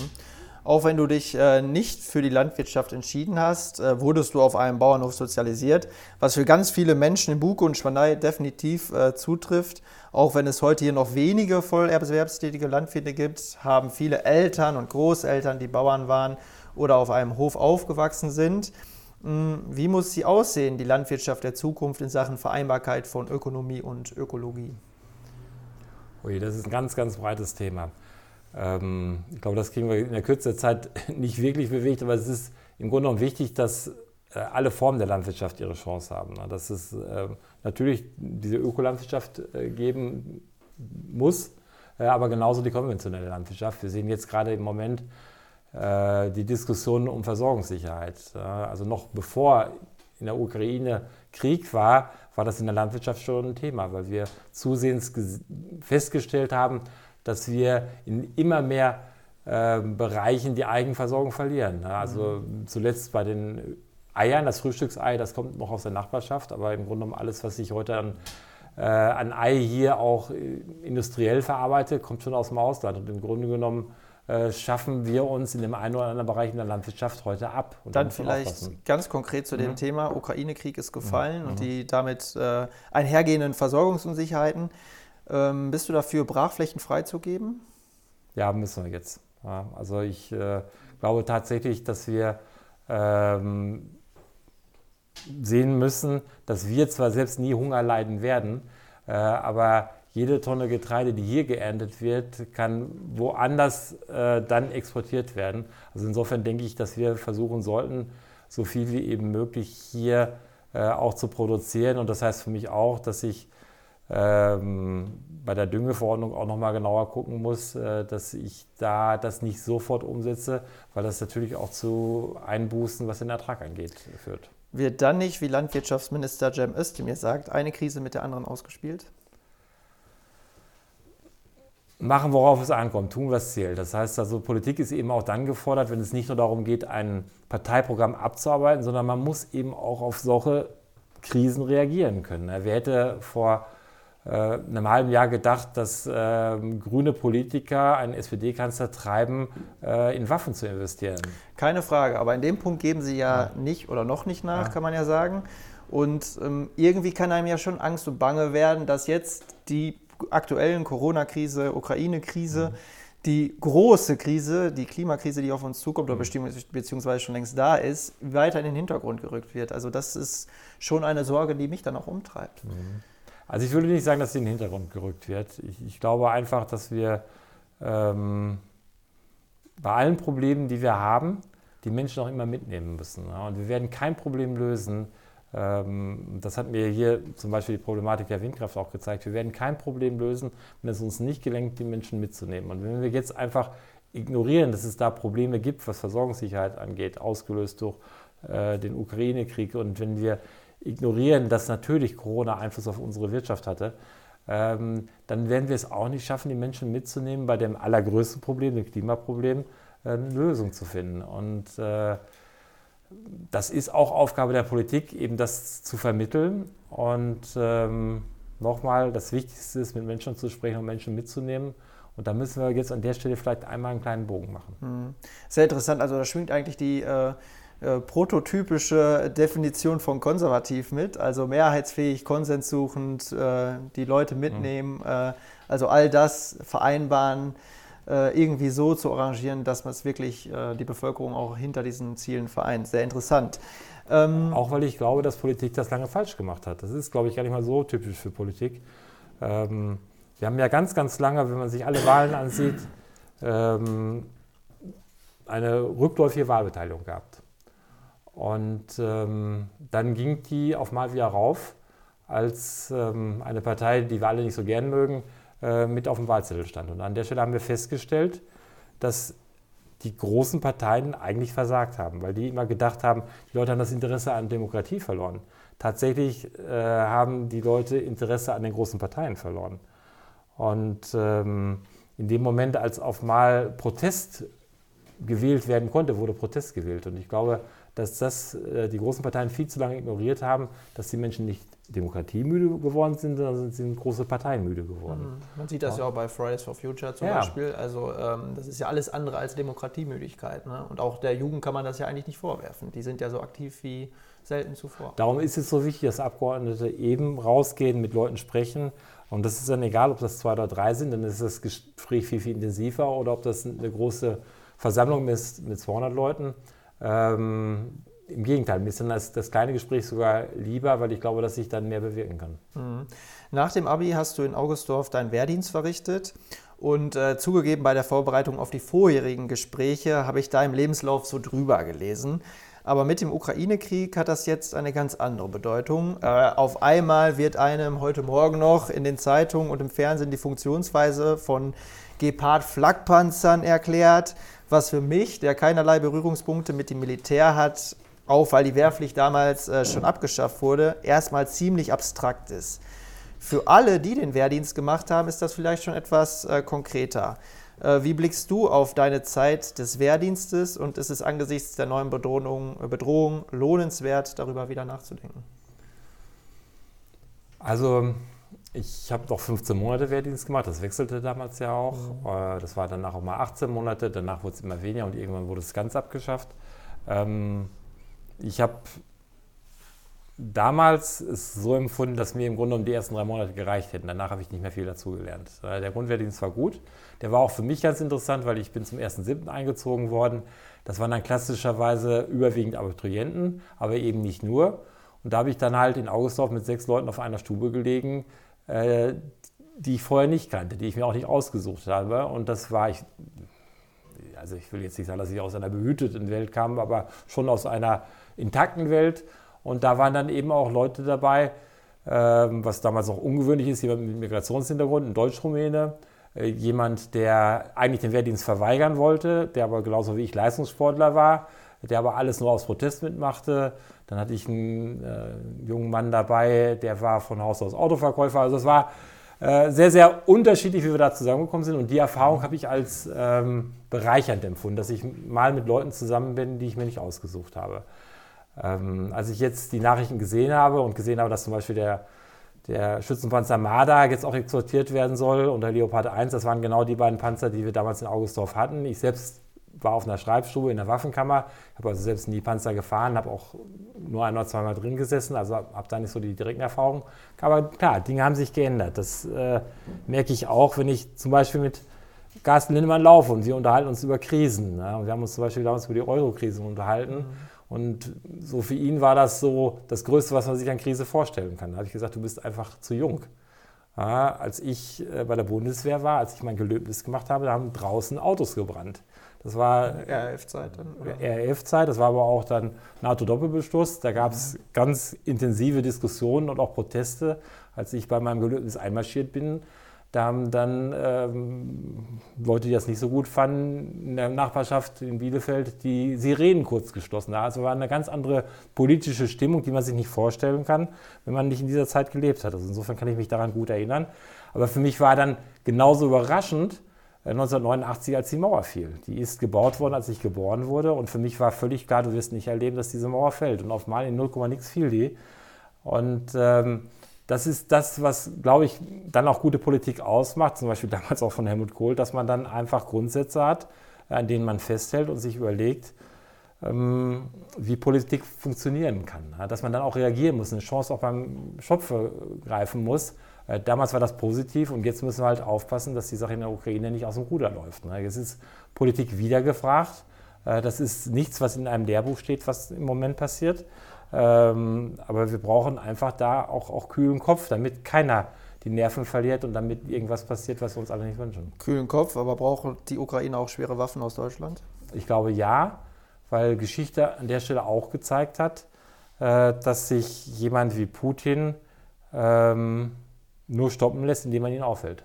[SPEAKER 1] Auch wenn du dich äh, nicht für die Landwirtschaft entschieden hast, äh, wurdest du auf einem Bauernhof sozialisiert, was für ganz viele Menschen in Buke und Schwanei definitiv äh, zutrifft. Auch wenn es heute hier noch wenige vollerwerbstätige Landwirte gibt, haben viele Eltern und Großeltern, die Bauern waren oder auf einem Hof aufgewachsen sind. Hm, wie muss sie aussehen, die Landwirtschaft der Zukunft in Sachen Vereinbarkeit von Ökonomie und Ökologie?
[SPEAKER 2] Ui, das ist ein ganz, ganz breites Thema. Ähm, ich glaube, das kriegen wir in der Kürze der Zeit nicht wirklich bewegt, aber es ist im Grunde genommen wichtig, dass äh, alle Formen der Landwirtschaft ihre Chance haben. Ne? Dass es äh, natürlich diese Ökolandwirtschaft äh, geben muss, äh, aber genauso die konventionelle Landwirtschaft. Wir sehen jetzt gerade im Moment die Diskussion um Versorgungssicherheit. Also noch bevor in der Ukraine Krieg war, war das in der Landwirtschaft schon ein Thema, weil wir zusehends festgestellt haben, dass wir in immer mehr äh, Bereichen die Eigenversorgung verlieren. Also mhm. zuletzt bei den Eiern, das Frühstücksei, das kommt noch aus der Nachbarschaft, aber im Grunde genommen alles, was ich heute an äh, ein Ei hier auch äh, industriell verarbeite, kommt schon aus dem Ausland. Und im Grunde genommen äh, schaffen wir uns in dem einen oder anderen Bereich in der Landwirtschaft heute ab.
[SPEAKER 1] Und Dann vielleicht ganz konkret zu dem mhm. Thema, Ukraine-Krieg ist gefallen mhm. und die damit äh, einhergehenden Versorgungsunsicherheiten. Ähm, bist du dafür, Brachflächen freizugeben?
[SPEAKER 2] Ja, müssen wir jetzt. Ja, also ich äh, glaube tatsächlich, dass wir ähm, sehen müssen, dass wir zwar selbst nie Hunger leiden werden, äh, aber jede Tonne Getreide, die hier geerntet wird, kann woanders äh, dann exportiert werden. Also insofern denke ich, dass wir versuchen sollten, so viel wie eben möglich hier äh, auch zu produzieren. Und das heißt für mich auch, dass ich ähm, bei der Düngeverordnung auch nochmal genauer gucken muss, äh, dass ich da das nicht sofort umsetze, weil das natürlich auch zu Einbußen, was den Ertrag angeht, führt.
[SPEAKER 1] Wird dann nicht, wie Landwirtschaftsminister Cem Özdemir sagt, eine Krise mit der anderen ausgespielt?
[SPEAKER 2] Machen, worauf es ankommt, tun, was zählt. Das heißt also, Politik ist eben auch dann gefordert, wenn es nicht nur darum geht, ein Parteiprogramm abzuarbeiten, sondern man muss eben auch auf solche Krisen reagieren können. Wer hätte vor äh, einem halben Jahr gedacht, dass äh, grüne Politiker einen SPD-Kanzler treiben, äh, in Waffen zu investieren.
[SPEAKER 1] Keine Frage, aber in dem Punkt geben Sie ja, ja. nicht oder noch nicht nach, ja. kann man ja sagen. Und ähm, irgendwie kann einem ja schon Angst und Bange werden, dass jetzt die aktuellen Corona-Krise, Ukraine-Krise, mhm. die große Krise, die Klimakrise, die auf uns zukommt mhm. oder beziehungsweise schon längst da ist, weiter in den Hintergrund gerückt wird. Also das ist schon eine Sorge, die mich dann auch umtreibt. Mhm.
[SPEAKER 2] Also ich würde nicht sagen, dass sie in den Hintergrund gerückt wird. Ich, ich glaube einfach, dass wir ähm, bei allen Problemen, die wir haben, die Menschen auch immer mitnehmen müssen. Ja? Und wir werden kein Problem lösen. Ähm, das hat mir hier zum Beispiel die Problematik der Windkraft auch gezeigt. Wir werden kein Problem lösen, wenn es uns nicht gelingt, die Menschen mitzunehmen. Und wenn wir jetzt einfach ignorieren, dass es da Probleme gibt, was Versorgungssicherheit angeht, ausgelöst durch äh, den Ukraine-Krieg, und wenn wir ignorieren, dass natürlich Corona Einfluss auf unsere Wirtschaft hatte, ähm, dann werden wir es auch nicht schaffen, die Menschen mitzunehmen, bei dem allergrößten Problem, dem Klimaproblem, äh, eine Lösung zu finden. Und äh, das ist auch Aufgabe der Politik, eben das zu vermitteln. Und ähm, nochmal, das Wichtigste ist, mit Menschen zu sprechen und Menschen mitzunehmen. Und da müssen wir jetzt an der Stelle vielleicht einmal einen kleinen Bogen machen.
[SPEAKER 1] Mhm. Sehr interessant. Also da schwingt eigentlich die äh, äh, prototypische Definition von konservativ mit, also mehrheitsfähig, konsenssuchend, äh, die Leute mitnehmen, mhm. also all das vereinbaren, irgendwie so zu arrangieren, dass man es wirklich äh, die Bevölkerung auch hinter diesen Zielen vereint. Sehr interessant.
[SPEAKER 2] Ähm, auch weil ich glaube, dass Politik das lange falsch gemacht hat. Das ist, glaube ich, gar nicht mal so typisch für Politik. Ähm, wir haben ja ganz, ganz lange, wenn man sich alle Wahlen ansieht, ähm, eine rückläufige Wahlbeteiligung gehabt. Und ähm, dann ging die auf mal wieder rauf, als ähm, eine Partei, die wir alle nicht so gern mögen, äh, mit auf dem Wahlzettel stand. Und an der Stelle haben wir festgestellt, dass die großen Parteien eigentlich versagt haben, weil die immer gedacht haben, die Leute haben das Interesse an Demokratie verloren. Tatsächlich äh, haben die Leute Interesse an den großen Parteien verloren. Und ähm, in dem Moment, als auf mal Protest gewählt werden konnte, wurde Protest gewählt. Und ich glaube, dass das äh, die großen Parteien viel zu lange ignoriert haben, dass die Menschen nicht demokratiemüde geworden sind, sondern sind große Parteien müde geworden. Mhm.
[SPEAKER 1] Man sieht das ja, ja auch bei Fridays for Future zum ja. Beispiel. Also ähm, das ist ja alles andere als Demokratiemüdigkeit. Ne? Und auch der Jugend kann man das ja eigentlich nicht vorwerfen. Die sind ja so aktiv wie selten zuvor.
[SPEAKER 2] Darum ist es so wichtig, dass Abgeordnete eben rausgehen, mit Leuten sprechen. Und das ist dann egal, ob das zwei oder drei sind, dann ist das Gespräch viel, viel intensiver oder ob das eine große Versammlung ist mit 200 Leuten. Ähm, Im Gegenteil, mir ist dann das, das, kleine Gespräch sogar lieber, weil ich glaube, dass ich dann mehr bewirken kann.
[SPEAKER 1] Mhm. Nach dem Abi hast du in Augustdorf deinen Wehrdienst verrichtet. Und äh, zugegeben, bei der Vorbereitung auf die vorherigen Gespräche habe ich da im Lebenslauf so drüber gelesen. Aber mit dem Ukraine-Krieg hat das jetzt eine ganz andere Bedeutung. Äh, auf einmal wird einem heute Morgen noch in den Zeitungen und im Fernsehen die Funktionsweise von Gepard-Flakpanzern erklärt was für mich, der keinerlei Berührungspunkte mit dem Militär hat, auch weil die Wehrpflicht damals äh, schon abgeschafft wurde, erstmal ziemlich abstrakt ist. Für alle, die den Wehrdienst gemacht haben, ist das vielleicht schon etwas äh, konkreter. Äh, wie blickst du auf deine Zeit des Wehrdienstes und ist es angesichts der neuen Bedrohung, Bedrohung lohnenswert, darüber wieder nachzudenken?
[SPEAKER 2] Also Ich habe noch 15 Monate Wehrdienst gemacht, das wechselte damals ja auch. Mhm. Äh, das war danach auch mal 18 Monate, danach wurde es immer weniger und irgendwann wurde es ganz abgeschafft. Ähm, ich habe damals es so empfunden, dass mir im Grunde um die ersten drei Monate gereicht hätten. Danach habe ich nicht mehr viel dazugelernt. Äh, der Grundwehrdienst war gut. Der war auch für mich ganz interessant, weil ich bin zum 1.7. eingezogen worden. Das waren dann klassischerweise überwiegend Abiturienten, aber eben nicht nur. Und da habe ich dann halt in Augustdorf mit sechs Leuten auf einer Stube gelegen, äh, die ich vorher nicht kannte, die ich mir auch nicht ausgesucht habe. Und das war ich, also ich will jetzt nicht sagen, dass ich aus einer behüteten Welt kam, aber schon aus einer intakten Welt. Und da waren dann eben auch Leute dabei, ähm, was damals auch ungewöhnlich ist, jemand mit Migrationshintergrund, ein Deutsch-Rumäne, äh, jemand, der eigentlich den Wehrdienst verweigern wollte, der aber genauso wie ich Leistungssportler war, der aber alles nur aus Protest mitmachte. Dann hatte ich einen äh, jungen Mann dabei, der war von Haus aus Autoverkäufer. Also es war äh, sehr, sehr unterschiedlich, wie wir da zusammengekommen sind. Und die Erfahrung habe ich als ähm, bereichernd empfunden, dass ich mal mit Leuten zusammen bin, die ich mir nicht ausgesucht habe. Ähm, als ich jetzt die Nachrichten gesehen habe und gesehen habe, dass zum Beispiel der, der Schützenpanzer Marder jetzt auch exportiert werden soll und der Leopard 1, das waren genau die beiden Panzer, die wir damals in Augustdorf hatten. Ich selbst war auf einer Schreibstube in der Waffenkammer, habe also selbst nie Panzer gefahren, habe auch nur ein oder zweimal drin gesessen, also habe da nicht so die direkten Erfahrungen. Aber klar, Dinge haben sich geändert. Das äh, merke ich auch, wenn ich zum Beispiel mit Carsten Lindemann laufe und wir unterhalten uns über Krisen. Ne? Und wir haben uns zum Beispiel damals über die Euro-Krise unterhalten. Mhm. Und so für ihn war das so das Größte, was man sich an Krise vorstellen kann. Da habe ich gesagt, du bist einfach zu jung. Ja, als ich äh, bei der Bundeswehr war, als ich mein Gelöbnis gemacht habe, da haben draußen Autos gebrannt. Das war RAF-Zeit dann? RAF-Zeit, das war aber auch dann NATO-Doppelbeschluss. Da gab es ganz intensive Diskussionen und auch Proteste. Als ich bei meinem Gelöbnis einmarschiert bin, da haben dann ähm, Leute, die das nicht so gut fanden, in der Nachbarschaft in Bielefeld die Sirenen kurz geschlossen. Also war eine ganz andere politische Stimmung, die man sich nicht vorstellen kann, wenn man nicht in dieser Zeit gelebt hat. Also insofern kann ich mich daran gut erinnern. Aber für mich war dann genauso überraschend 1989, äh, als die Mauer fiel. Die ist gebaut worden, als ich geboren wurde. Und für mich war völlig klar, du wirst nicht erleben, dass diese Mauer fällt. Und auf mal in 0, nix fiel die. Und ähm, das ist das, was, glaube ich, dann auch gute Politik ausmacht, zum Beispiel damals auch von Helmut Kohl, dass man dann einfach Grundsätze hat, an denen man festhält und sich überlegt, ähm, wie Politik funktionieren kann. Dass man dann auch reagieren muss, eine Chance auch beim Schopfe greifen muss. Äh, damals war das positiv und jetzt müssen wir halt aufpassen, dass die Sache in der Ukraine nicht aus dem Ruder läuft. Jetzt ist Politik wieder gefragt. Äh, das ist nichts, was in einem Lehrbuch steht, was im Moment passiert. Ähm, aber wir brauchen einfach da auch, auch kühlen Kopf, damit keiner die Nerven verliert und damit irgendwas passiert, was wir uns alle nicht wünschen.
[SPEAKER 1] Kühlen Kopf, aber braucht die Ukraine auch schwere Waffen aus Deutschland?
[SPEAKER 2] Ich glaube ja, weil Geschichte an der Stelle auch gezeigt hat, äh, dass sich jemand wie Putin ähm, nur stoppen lässt, indem man ihn aufhält.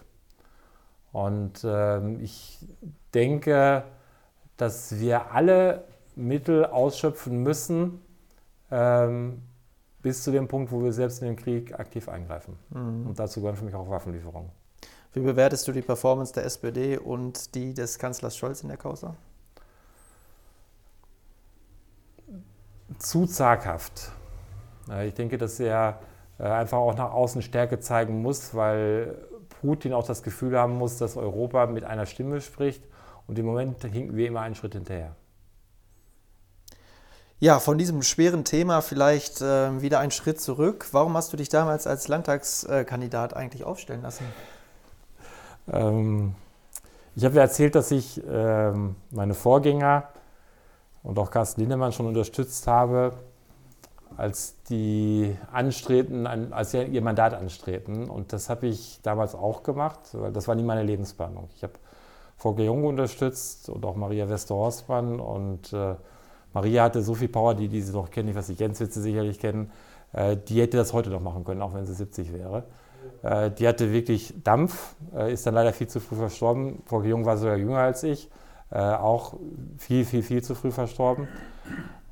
[SPEAKER 2] Und ähm, ich denke, dass wir alle Mittel ausschöpfen müssen, ähm, bis zu dem Punkt, wo wir selbst in den Krieg aktiv eingreifen. Mhm. Und dazu gehören für mich auch Waffenlieferungen.
[SPEAKER 1] Wie bewertest du die Performance der SPD und die des Kanzlers Scholz in der Causa?
[SPEAKER 2] Zu zaghaft. Ich denke, dass er äh, einfach auch nach außen Stärke zeigen muss, weil Putin auch das Gefühl haben muss, dass Europa mit einer Stimme spricht. Und im Moment hinken wir immer einen Schritt hinterher.
[SPEAKER 1] Ja, von diesem schweren Thema vielleicht äh, wieder einen Schritt zurück. Warum hast du dich damals als Landtagskandidat eigentlich aufstellen lassen?
[SPEAKER 2] Ähm, ich habe ja erzählt, dass ich ähm, meine Vorgänger und auch Carsten Lindemann schon unterstützt habe, als die anstrebten, als sie ihr Mandat anstrebten. Und das habe ich damals auch gemacht, weil das war nie meine Lebensplanung. Ich habe Volker Jung unterstützt und auch Maria Westerhorstmann und äh, Maria hatte so viel Power, die, die sie noch kennen, ich weiß nicht, Jens wird sie sicherlich kennen, äh, die hätte das heute noch machen können, auch wenn sie 70 wäre. Äh, die hatte wirklich Dampf, äh, ist dann leider viel zu früh verstorben. Volker Jung war sogar jünger als ich, äh, auch viel, viel, viel zu früh verstorben.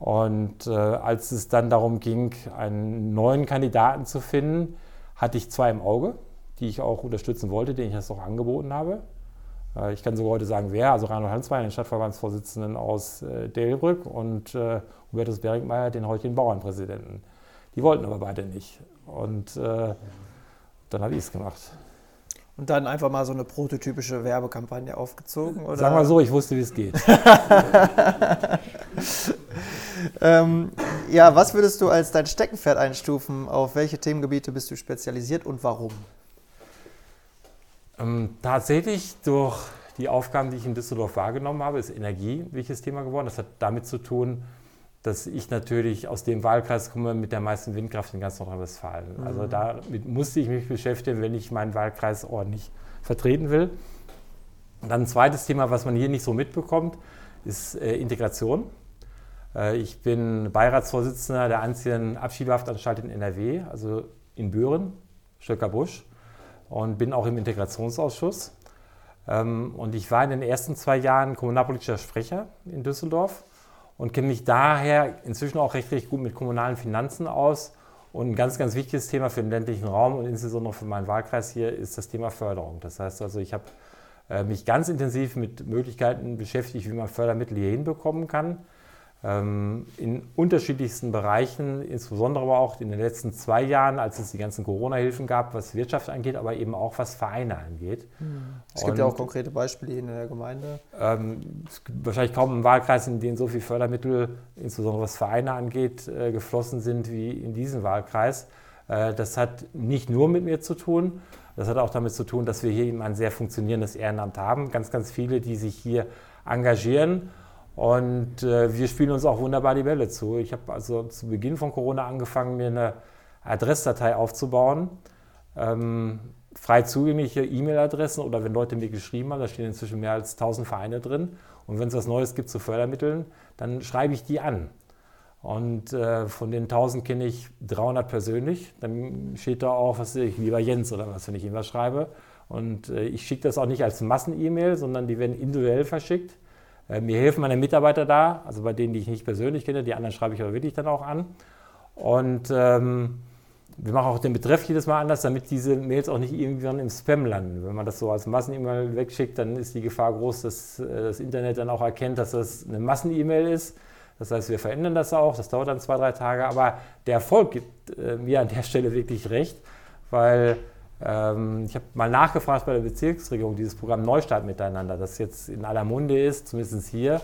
[SPEAKER 2] Und äh, als es dann darum ging, einen neuen Kandidaten zu finden, hatte ich zwei im Auge, die ich auch unterstützen wollte, denen ich das auch angeboten habe. Äh, ich kann sogar heute sagen, wer. Also Reinhold Hansmeier, den Stadtverbandsvorsitzenden aus äh, Delbrück und äh, Hubertus Beringmeier, den heutigen Bauernpräsidenten. Die wollten aber beide nicht. Und äh, dann habe ich es gemacht.
[SPEAKER 1] Und dann einfach mal so eine prototypische Werbekampagne aufgezogen? Oder?
[SPEAKER 2] Sagen wir so, ich wusste, wie es geht.
[SPEAKER 1] ähm, ja, was würdest du als dein Steckenpferd einstufen? Auf welche Themengebiete bist du spezialisiert und warum?
[SPEAKER 2] Ähm, tatsächlich durch die Aufgaben, die ich in Düsseldorf wahrgenommen habe, ist Energie ein wichtiges Thema geworden. Das hat damit zu tun, dass ich natürlich aus dem Wahlkreis komme mit der meisten Windkraft in ganz Nordrhein-Westfalen. Mhm. Also damit musste ich mich beschäftigen, wenn ich meinen Wahlkreis ordentlich vertreten will. Und dann ein zweites Thema, was man hier nicht so mitbekommt, ist äh, Integration. Äh, ich bin Beiratsvorsitzender der einzigen Abschiebehaftanstalt in NRW, also in Büren, Stöckerbusch, und bin auch im Integrationsausschuss. Ähm, und ich war in den ersten zwei Jahren kommunalpolitischer Sprecher in Düsseldorf und kenne mich daher inzwischen auch recht, recht gut mit kommunalen Finanzen aus. Und ein ganz, ganz wichtiges Thema für den ländlichen Raum und insbesondere für meinen Wahlkreis hier ist das Thema Förderung. Das heißt also, ich habe äh, mich ganz intensiv mit Möglichkeiten beschäftigt, wie man Fördermittel hier hinbekommen kann in unterschiedlichsten Bereichen, insbesondere aber auch in den letzten zwei Jahren, als es die ganzen Corona-Hilfen gab, was Wirtschaft angeht, aber eben auch was Vereine angeht.
[SPEAKER 1] Es gibt Und, ja auch konkrete Beispiele in der Gemeinde.
[SPEAKER 2] Ähm, es gibt wahrscheinlich kaum einen Wahlkreis, in dem so viele Fördermittel, insbesondere was Vereine angeht, äh, geflossen sind wie in diesem Wahlkreis. Äh, das hat nicht nur mit mir zu tun, das hat auch damit zu tun, dass wir hier eben ein sehr funktionierendes Ehrenamt haben. Ganz, ganz viele, die sich hier engagieren und äh, wir spielen uns auch wunderbar die Bälle zu. Ich habe also zu Beginn von Corona angefangen, mir eine Adressdatei aufzubauen. Ähm, frei zugängliche E-Mail-Adressen oder wenn Leute mir geschrieben haben, da stehen inzwischen mehr als 1000 Vereine drin. Und wenn es was Neues gibt zu Fördermitteln, dann schreibe ich die an. Und äh, von den 1000 kenne ich 300 persönlich. Dann steht da auch, was ich, lieber Jens oder was, wenn ich ihm was schreibe. Und äh, ich schicke das auch nicht als Massen-E-Mail, sondern die werden individuell verschickt. Äh, mir helfen meine Mitarbeiter da, also bei denen, die ich nicht persönlich kenne, die anderen schreibe ich aber wirklich dann auch an. Und ähm, wir machen auch den Betreff jedes Mal anders, damit diese Mails auch nicht irgendwann im Spam landen. Wenn man das so als Massen-E-Mail wegschickt, dann ist die Gefahr groß, dass äh, das Internet dann auch erkennt, dass das eine Massen-E-Mail ist. Das heißt, wir verändern das auch, das dauert dann zwei, drei Tage, aber der Erfolg gibt äh, mir an der Stelle wirklich recht, weil ähm, ich habe mal nachgefragt bei der Bezirksregierung, dieses Programm Neustart miteinander, das jetzt in aller Munde ist, zumindest hier.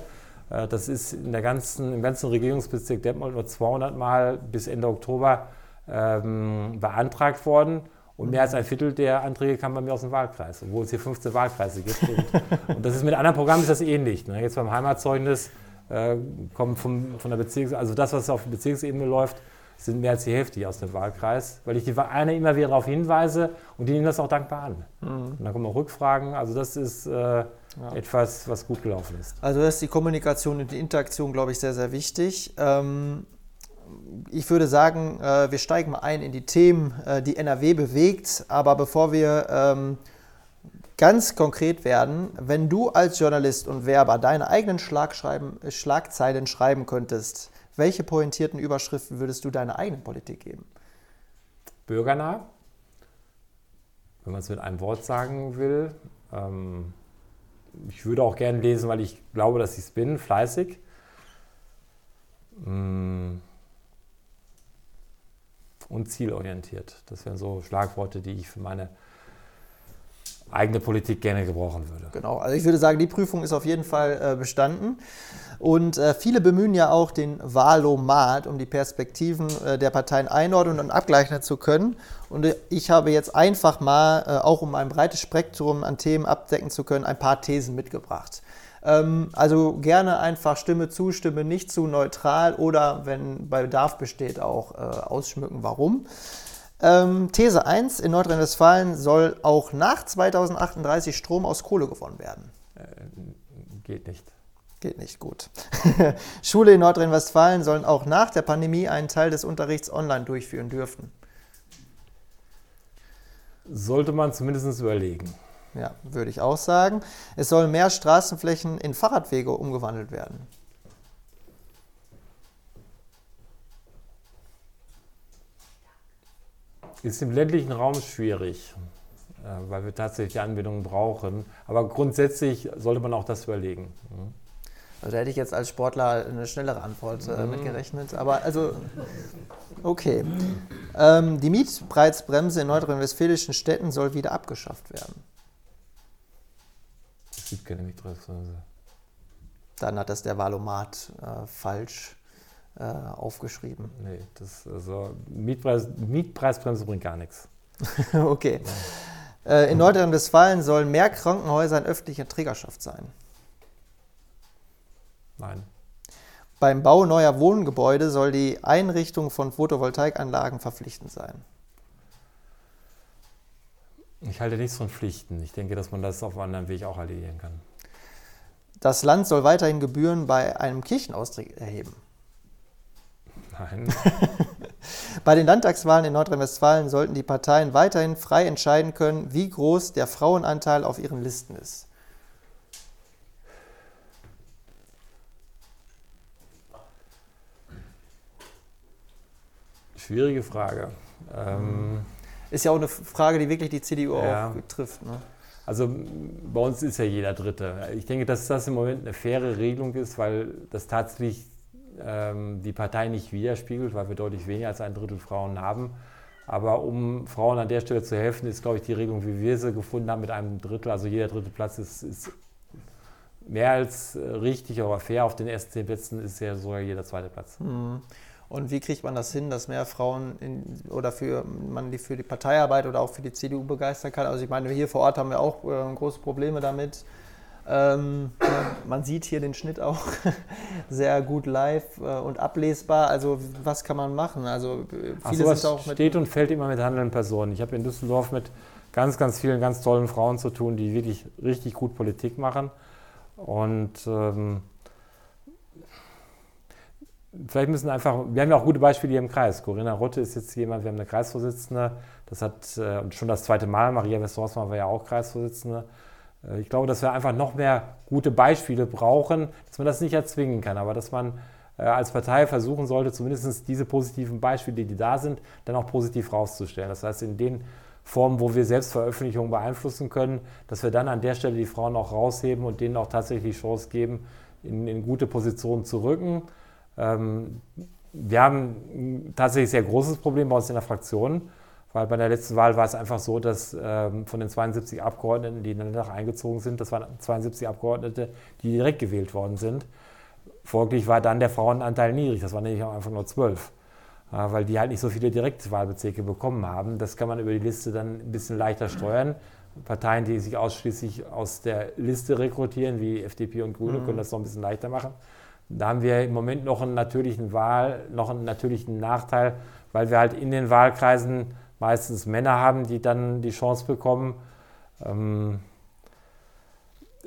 [SPEAKER 2] Äh, das ist in der ganzen, im ganzen Regierungsbezirk Detmold nur 200 Mal bis Ende Oktober ähm, beantragt worden. Und mehr als ein Viertel der Anträge kam bei mir aus dem Wahlkreis, obwohl es hier 15 Wahlkreise gibt. Und, und das ist mit anderen Programmen ist das ähnlich. Ne? Jetzt beim Heimatzeugnis äh, kommt vom, von der Bezirks, also das, was auf Bezirksebene läuft, sind mehr als die Hälfte hier aus dem Wahlkreis, weil ich die Vereine immer wieder darauf hinweise und die nehmen das auch dankbar an. Mhm. Und dann kommen auch Rückfragen. Also das ist äh, ja. etwas, was gut gelaufen ist.
[SPEAKER 1] Also das ist die Kommunikation und die Interaktion, glaube ich, sehr, sehr wichtig. Ähm, ich würde sagen, äh, wir steigen mal ein in die Themen, äh, die NRW bewegt. Aber bevor wir ähm, ganz konkret werden, wenn du als Journalist und Werber deine eigenen Schlagzeilen schreiben könntest, welche pointierten Überschriften würdest du deiner eigenen Politik geben?
[SPEAKER 2] Bürgernah, wenn man es mit einem Wort sagen will. Ähm, ich würde auch gerne lesen, weil ich glaube, dass ich es bin, fleißig. Mm, und zielorientiert. Das wären so Schlagworte, die ich für meine eigene Politik gerne gebrauchen würde.
[SPEAKER 1] Genau, also ich würde sagen, die Prüfung ist auf jeden Fall äh, bestanden. Und äh, viele bemühen ja auch den Wahlomat, um die Perspektiven äh, der Parteien einordnen und abgleichen zu können. Und äh, ich habe jetzt einfach mal, äh, auch um ein breites Spektrum an Themen abdecken zu können, ein paar Thesen mitgebracht. Ähm, also gerne einfach Stimme zu, Stimme nicht zu, neutral oder, wenn bei Bedarf besteht, auch äh, ausschmücken, warum. Ähm, These 1, in Nordrhein-Westfalen soll auch nach 2038 Strom aus Kohle gewonnen werden.
[SPEAKER 2] Geht nicht.
[SPEAKER 1] Geht nicht gut. Schule in Nordrhein-Westfalen sollen auch nach der Pandemie einen Teil des Unterrichts online durchführen dürfen.
[SPEAKER 2] Sollte man zumindest überlegen.
[SPEAKER 1] Ja, würde ich auch sagen. Es sollen mehr Straßenflächen in Fahrradwege umgewandelt werden.
[SPEAKER 2] Ist im ländlichen Raum schwierig, äh, weil wir tatsächlich die Anbindung brauchen. Aber grundsätzlich sollte man auch das überlegen.
[SPEAKER 1] Also da hätte ich jetzt als Sportler eine schnellere Antwort äh, mhm. mitgerechnet. Aber also, okay. Ähm, die Mietpreisbremse in nordrhein-westfälischen Städten soll wieder abgeschafft werden.
[SPEAKER 2] Es gibt keine Mietpreisbremse.
[SPEAKER 1] Dann hat das der Valomat äh, falsch äh, aufgeschrieben.
[SPEAKER 2] Nee, das, also Mietpreis, Mietpreisbremse bringt gar nichts.
[SPEAKER 1] okay. Äh, in Nordrhein-Westfalen sollen mehr Krankenhäuser in öffentlicher Trägerschaft sein.
[SPEAKER 2] Nein.
[SPEAKER 1] Beim Bau neuer Wohngebäude soll die Einrichtung von Photovoltaikanlagen verpflichtend sein.
[SPEAKER 2] Ich halte nichts von Pflichten. Ich denke, dass man das auf einem anderen Weg auch erledigen kann.
[SPEAKER 1] Das Land soll weiterhin Gebühren bei einem Kirchenaustritt erheben.
[SPEAKER 2] Nein.
[SPEAKER 1] bei den Landtagswahlen in Nordrhein-Westfalen sollten die Parteien weiterhin frei entscheiden können, wie groß der Frauenanteil auf ihren Listen ist.
[SPEAKER 2] Schwierige Frage. Ähm,
[SPEAKER 1] ist ja auch eine Frage, die wirklich die CDU ja. auch trifft. Ne?
[SPEAKER 2] Also bei uns ist ja jeder Dritte. Ich denke, dass das im Moment eine faire Regelung ist, weil das tatsächlich ähm, die Partei nicht widerspiegelt, weil wir deutlich weniger als ein Drittel Frauen haben. Aber um Frauen an der Stelle zu helfen, ist, glaube ich, die Regelung, wie wir sie gefunden haben, mit einem Drittel, also jeder dritte Platz ist, ist mehr als richtig, aber fair. Auf den ersten zehn Plätzen ist ja sogar jeder zweite Platz.
[SPEAKER 1] Mhm. Und wie kriegt man das hin, dass mehr Frauen in, oder für man die für die Parteiarbeit oder auch für die CDU begeistern kann? Also ich meine, hier vor Ort haben wir auch äh, große Probleme damit. Ähm, man sieht hier den Schnitt auch sehr gut live äh, und ablesbar. Also was kann man machen? Also
[SPEAKER 2] äh, viele sind auch steht und fällt immer mit handelnden Personen. Ich habe in Düsseldorf mit ganz, ganz vielen ganz tollen Frauen zu tun, die wirklich richtig gut Politik machen. Und ähm, vielleicht müssen einfach, wir haben ja auch gute Beispiele hier im Kreis. Corinna Rotte ist jetzt jemand, wir haben eine Kreisvorsitzende, das hat äh, schon das zweite Mal, Maria Westhorsmann war ja auch Kreisvorsitzende. Äh, ich glaube, dass wir einfach noch mehr gute Beispiele brauchen, dass man das nicht erzwingen kann, aber dass man äh, als Partei versuchen sollte, zumindest diese positiven Beispiele, die da sind, dann auch positiv rauszustellen. Das heißt, in den Formen, wo wir Selbstveröffentlichungen beeinflussen können, dass wir dann an der Stelle die Frauen auch rausheben und denen auch tatsächlich die Chance geben, in, in gute Positionen zu rücken. Ähm, wir haben ein tatsächlich sehr großes Problem bei uns in der Fraktion, weil bei der letzten Wahl war es einfach so, dass ähm, von den 72 Abgeordneten, die in den Landtag eingezogen sind, das waren 72 Abgeordnete, die direkt gewählt worden sind. Folglich war dann der Frauenanteil niedrig, das waren nämlich auch einfach nur zwölf, weil die halt nicht so viele Direktwahlbezirke bekommen haben. Das kann man über die Liste dann ein bisschen leichter steuern. Parteien, die sich ausschließlich aus der Liste rekrutieren, wie FDP und Grüne, mhm. können das noch ein bisschen leichter machen. Da haben wir im Moment noch einen natürlichen Wahl, noch einen natürlichen Nachteil, weil wir halt in den Wahlkreisen meistens Männer haben, die dann die Chance bekommen. Ähm,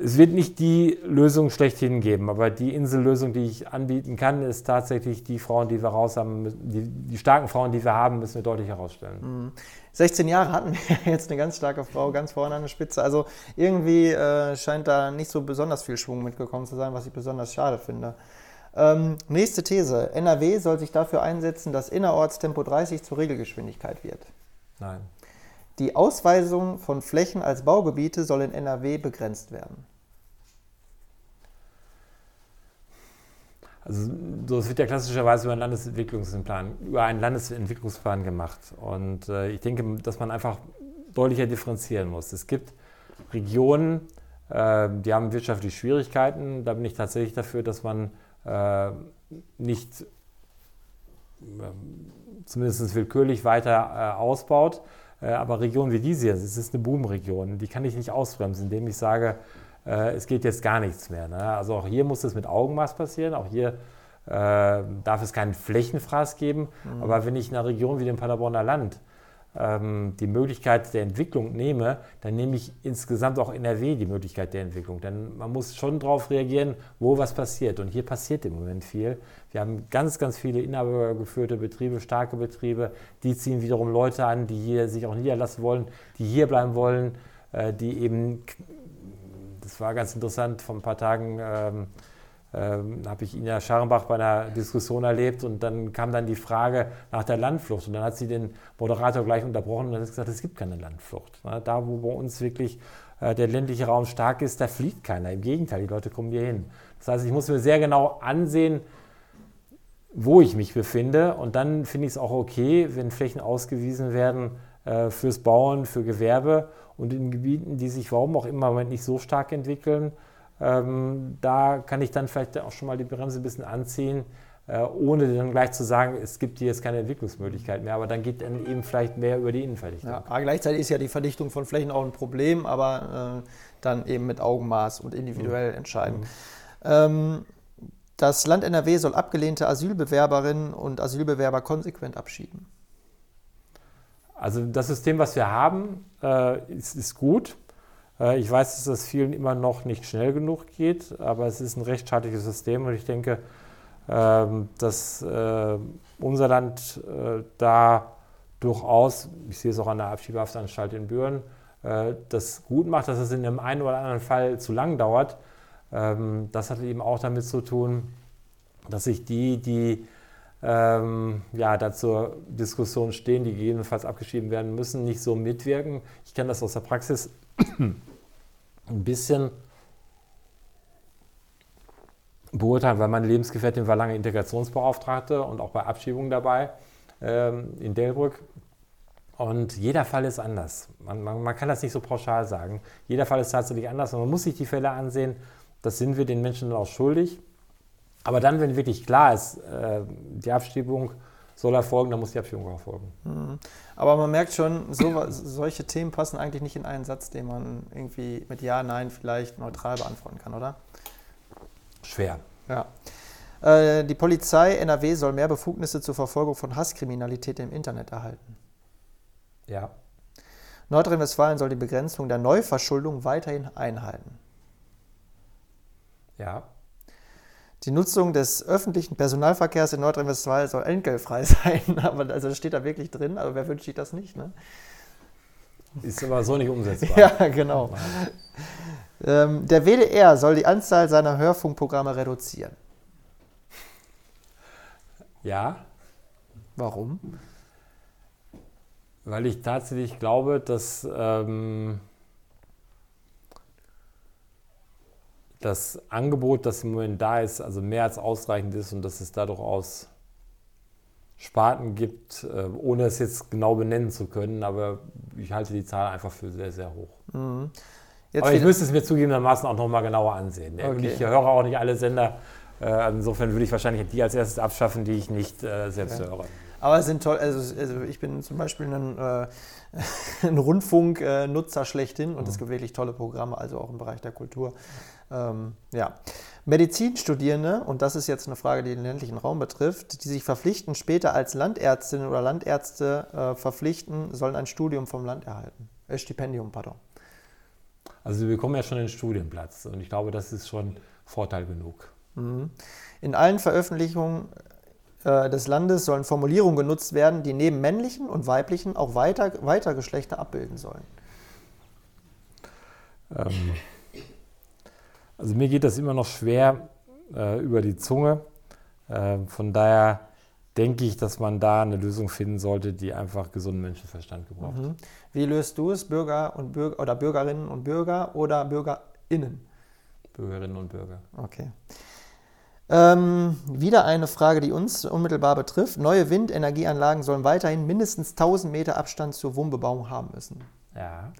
[SPEAKER 2] es wird nicht die Lösung schlechthin geben, aber die Insellösung, die ich anbieten kann, ist tatsächlich die Frauen, die wir raus haben, die, die starken Frauen, die wir haben, müssen wir deutlich herausstellen.
[SPEAKER 1] 16 mhm. Jahre hatten wir jetzt eine ganz starke Frau ganz vorne an der Spitze. Also irgendwie äh, scheint da nicht so besonders viel Schwung mitgekommen zu sein, was ich besonders schade finde. Ähm, nächste These. NRW soll sich dafür einsetzen, dass innerorts Tempo 30 zur Regelgeschwindigkeit wird.
[SPEAKER 2] Nein.
[SPEAKER 1] Die Ausweisung von Flächen als Baugebiete soll in NRW begrenzt werden.
[SPEAKER 2] Also das wird ja klassischerweise über einen Landesentwicklungsplan, über einen Landesentwicklungsplan gemacht. Und äh, ich denke, dass man einfach deutlicher differenzieren muss. Es gibt Regionen, äh, die haben wirtschaftliche Schwierigkeiten. Da bin ich tatsächlich dafür, dass man äh, nicht äh, zumindest willkürlich weiter äh, ausbaut. Äh, aber Regionen wie diese hier, es ist eine Boomregion, die kann ich nicht ausbremsen, indem ich sage, es geht jetzt gar nichts mehr. Ne? Also auch hier muss es mit Augenmaß passieren, auch hier äh, darf es keinen Flächenfraß geben. Mhm. Aber wenn ich in einer Region wie dem Paderborner Land ähm, die Möglichkeit der Entwicklung nehme, dann nehme ich insgesamt auch NRW die Möglichkeit der Entwicklung. Denn man muss schon darauf reagieren, wo was passiert. Und hier passiert im Moment viel. Wir haben ganz, ganz viele inhabergeführte Betriebe, starke Betriebe. Die ziehen wiederum Leute an, die hier sich auch niederlassen wollen, die hier bleiben wollen, äh, die eben, das war ganz interessant, vor ein paar Tagen ähm, habe ich Ina Scharrenbach bei einer Diskussion erlebt und dann kam dann die Frage nach der Landflucht und dann hat sie den Moderator gleich unterbrochen und hat gesagt, es gibt keine Landflucht. Da, wo bei uns wirklich äh, der ländliche Raum stark ist, da flieht keiner. Im Gegenteil, die Leute kommen hier hin. Das heißt, ich muss mir sehr genau ansehen, wo ich mich befinde und dann finde ich es auch okay, wenn Flächen ausgewiesen werden äh, fürs Bauen, für Gewerbe und in Gebieten, die sich warum auch immer im Moment nicht so stark entwickeln, ähm, da kann ich dann vielleicht auch schon mal die Bremse ein bisschen anziehen, äh, ohne dann gleich zu sagen, es gibt hier jetzt keine Entwicklungsmöglichkeit mehr, aber dann geht dann eben vielleicht mehr über die Innenverdichtung.
[SPEAKER 1] Ja, aber gleichzeitig ist ja die Verdichtung von Flächen auch ein Problem, aber äh, dann eben mit Augenmaß und individuell mhm. entscheiden. Mhm. Ähm, das Land NRW soll abgelehnte Asylbewerberinnen und Asylbewerber konsequent abschieben.
[SPEAKER 2] Also das System, was wir haben, äh, ist, ist gut. Äh, ich weiß, dass das vielen immer noch nicht schnell genug geht, aber es ist ein rechtsstaatliches System und ich denke, ähm, dass äh, unser Land äh, da durchaus, ich sehe es auch an der Abschiebehaftanstalt in Büren, das gut macht, dass es in einem einen oder anderen Fall zu lang dauert. Ähm, das hat eben auch damit zu tun, dass sich die, die ähm, ja, da zur Diskussion stehen, die gegebenenfalls abgeschrieben werden müssen, nicht so mitwirken. Ich kenne das aus der Praxis ein bisschen beurteilen, weil meine Lebensgefährtin war lange Integrationsbeauftragte und auch bei Abschiebungen dabei ähm, in Delbrück. Und jeder Fall ist anders. Man, man, man, kann das nicht so pauschal sagen. Jeder Fall ist tatsächlich anders und man muss sich die Fälle ansehen. Das sind wir den Menschen dann auch schuldig. Aber dann, wenn wirklich klar ist, äh, die Abschiebung soll erfolgen, dann muss die auch erfolgen.
[SPEAKER 1] Mhm. Aber man merkt schon, so, solche Themen passen eigentlich nicht in einen Satz, den man irgendwie mit Ja, Nein vielleicht neutral beantworten kann, oder?
[SPEAKER 2] Schwer.
[SPEAKER 1] Ja. Äh, die Polizei NRW soll mehr Befugnisse zur Verfolgung von Hasskriminalität im Internet erhalten.
[SPEAKER 2] Ja.
[SPEAKER 1] Nordrhein-Westfalen soll die Begrenzung der Neuverschuldung weiterhin einhalten.
[SPEAKER 2] Ja.
[SPEAKER 1] Die Nutzung des öffentlichen Personalverkehrs in Nordrhein-Westfalen soll entgeltfrei sein. Aber also das steht da wirklich drin, aber wer wünscht sich das nicht? Ne?
[SPEAKER 2] Ist aber so nicht umsetzbar.
[SPEAKER 1] ja, genau. Ähm, der WDR soll die Anzahl seiner Hörfunkprogramme reduzieren.
[SPEAKER 2] Ja.
[SPEAKER 1] Warum?
[SPEAKER 2] Weil ich tatsächlich glaube, dass ähm, das Angebot, das im Moment da ist, also mehr als ausreichend ist und dass es da durchaus Sparten gibt, äh, ohne es jetzt genau benennen zu können, aber ich halte die Zahl einfach für sehr, sehr hoch. Mhm. aber ich müsste es mir zugegebenermaßen auch nochmal genauer ansehen. Okay. Ich höre auch nicht alle Sender. Äh, insofern würde ich wahrscheinlich die als erstes abschaffen, die ich nicht äh, selbst ja. höre.
[SPEAKER 1] Aber es sind toll, also, also ich bin zum Beispiel ein, äh, ein Rundfunknutzer schlechthin und es gibt wirklich tolle Programme, also auch im Bereich der Kultur. Ähm, ja. Medizinstudierende, und das ist jetzt eine Frage, die den ländlichen Raum betrifft, die sich verpflichten, später als Landärztinnen oder Landärzte äh, verpflichten, sollen ein Studium vom Land erhalten. Äh, Stipendium, pardon.
[SPEAKER 2] Also sie bekommen ja schon einen Studienplatz und ich glaube, das ist schon Vorteil genug.
[SPEAKER 1] Mhm. In allen Veröffentlichungen äh, des Landes sollen Formulierungen genutzt werden, die neben männlichen und weiblichen auch weiter, weiter Geschlechter abbilden sollen.
[SPEAKER 2] Ähm, also mir geht das immer noch schwer äh, über die Zunge. Äh, von daher denke ich, dass man da eine Lösung finden sollte, die einfach gesunden Menschenverstand gebraucht. Mhm.
[SPEAKER 1] Wie löst du es, Bürger und Bürger oder Bürgerinnen und Bürger oder BürgerInnen?
[SPEAKER 2] Bürgerinnen und Bürger.
[SPEAKER 1] Okay. Ähm, wieder eine Frage, die uns unmittelbar betrifft. Neue Windenergieanlagen sollen weiterhin mindestens 1000 Meter Abstand zur Wohnbebauung haben müssen.
[SPEAKER 2] Ja.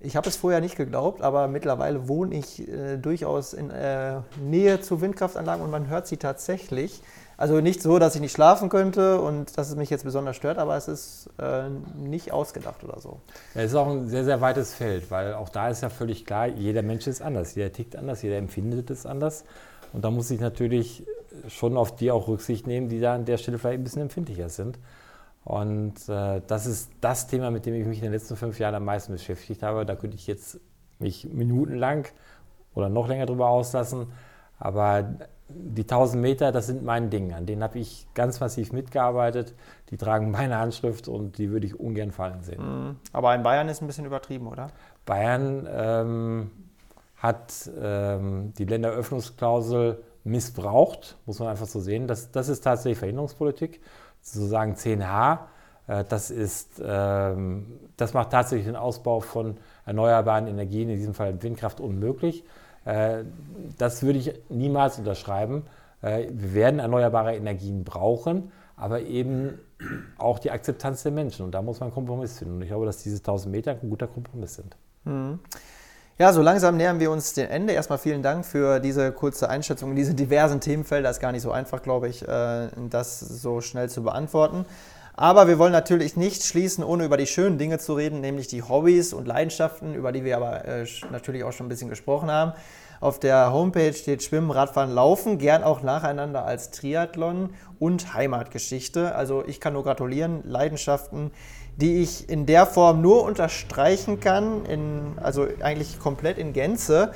[SPEAKER 1] Ich habe es vorher nicht geglaubt, aber mittlerweile wohne ich äh, durchaus in äh, Nähe zu Windkraftanlagen und man hört sie tatsächlich. Also nicht so, dass ich nicht schlafen könnte und dass es mich jetzt besonders stört, aber es ist äh, nicht ausgedacht oder so.
[SPEAKER 2] Ja, es ist auch ein sehr, sehr weites Feld, weil auch da ist ja völlig klar, jeder Mensch ist anders, jeder tickt anders, jeder empfindet es anders. Und da muss ich natürlich schon auf die auch Rücksicht nehmen, die da an der Stelle vielleicht ein bisschen empfindlicher sind. Und äh, das ist das Thema, mit dem ich mich in den letzten fünf Jahren am meisten beschäftigt habe. Da könnte ich jetzt mich minutenlang oder noch länger drüber auslassen. Aber die 1000 Meter, das sind mein Ding. An denen habe ich ganz massiv mitgearbeitet. Die tragen meine Handschrift und die würde ich ungern fallen sehen. Mhm.
[SPEAKER 1] Aber in Bayern ist ein bisschen übertrieben, oder?
[SPEAKER 2] Bayern ähm, hat ähm, die Länderöffnungsklausel missbraucht, muss man einfach so sehen. Das, das ist tatsächlich Verhinderungspolitik. Sozusagen 10H, äh, das, ist, ähm, das macht tatsächlich den Ausbau von erneuerbaren Energien, in diesem Fall Windkraft, unmöglich. Äh, das würde ich niemals unterschreiben. Äh, wir werden erneuerbare Energien brauchen, aber eben auch die Akzeptanz der Menschen. Und da muss man einen Kompromiss finden. Und ich glaube, dass diese 1000 Meter ein guter Kompromiss sind.
[SPEAKER 1] Mhm. Ja, so langsam nähern wir uns dem Ende. Erstmal vielen Dank für diese kurze Einschätzung in diese diversen Themenfelder. Ist gar nicht so einfach, glaube ich, äh, das so schnell zu beantworten. Aber wir wollen natürlich nicht schließen, ohne über die schönen Dinge zu reden, nämlich die Hobbys und Leidenschaften, über die wir aber äh, natürlich auch schon ein bisschen gesprochen haben. Auf der Homepage steht Schwimmen, Radfahren, Laufen, gern auch nacheinander als Triathlon und Heimatgeschichte. Also ich kann nur gratulieren, Leidenschaften, die ich in der Form nur unterstreichen kann, in, also eigentlich komplett in Gänze.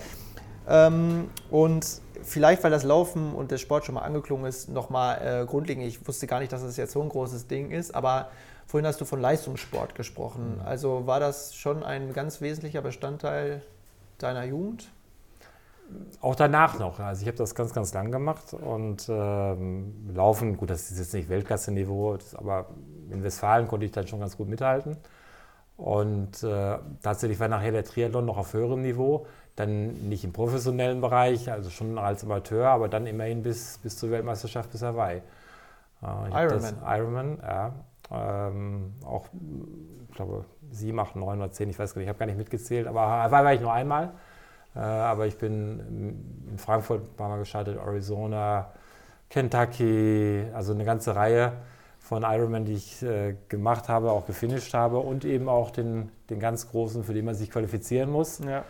[SPEAKER 1] Ähm, und vielleicht, weil das Laufen und der Sport schon mal angeklungen ist, nochmal äh, grundlegend. Ich wusste gar nicht, dass es jetzt so ein großes Ding ist, aber vorhin hast du von Leistungssport gesprochen. Mhm. Also war das schon ein ganz wesentlicher Bestandteil deiner Jugend?
[SPEAKER 2] Auch danach noch. Also ich habe das ganz, ganz lang gemacht und ähm, Laufen, gut, das ist jetzt nicht Weltklasse-Niveau, aber in Westfalen konnte ich dann schon ganz gut mithalten. Und äh, tatsächlich war nachher der Triathlon noch auf höherem Niveau, dann nicht im professionellen Bereich, also schon als Amateur, aber dann immerhin bis, bis zur Weltmeisterschaft bis Hawaii.
[SPEAKER 1] Äh, Ironman.
[SPEAKER 2] Ironman, ja. Ähm, auch, ich glaube, sieben, acht, neun oder zehn, ich weiß gar nicht, ich habe gar nicht mitgezählt, aber Hawaii war ich nur einmal. Äh, aber ich bin in Frankfurt ein paar Mal gescheitert, Arizona, Kentucky, also eine ganze Reihe von Ironman, die ich äh, gemacht habe, auch gefinisht habe und eben auch den, den ganz großen, für den man sich qualifizieren muss. Ja.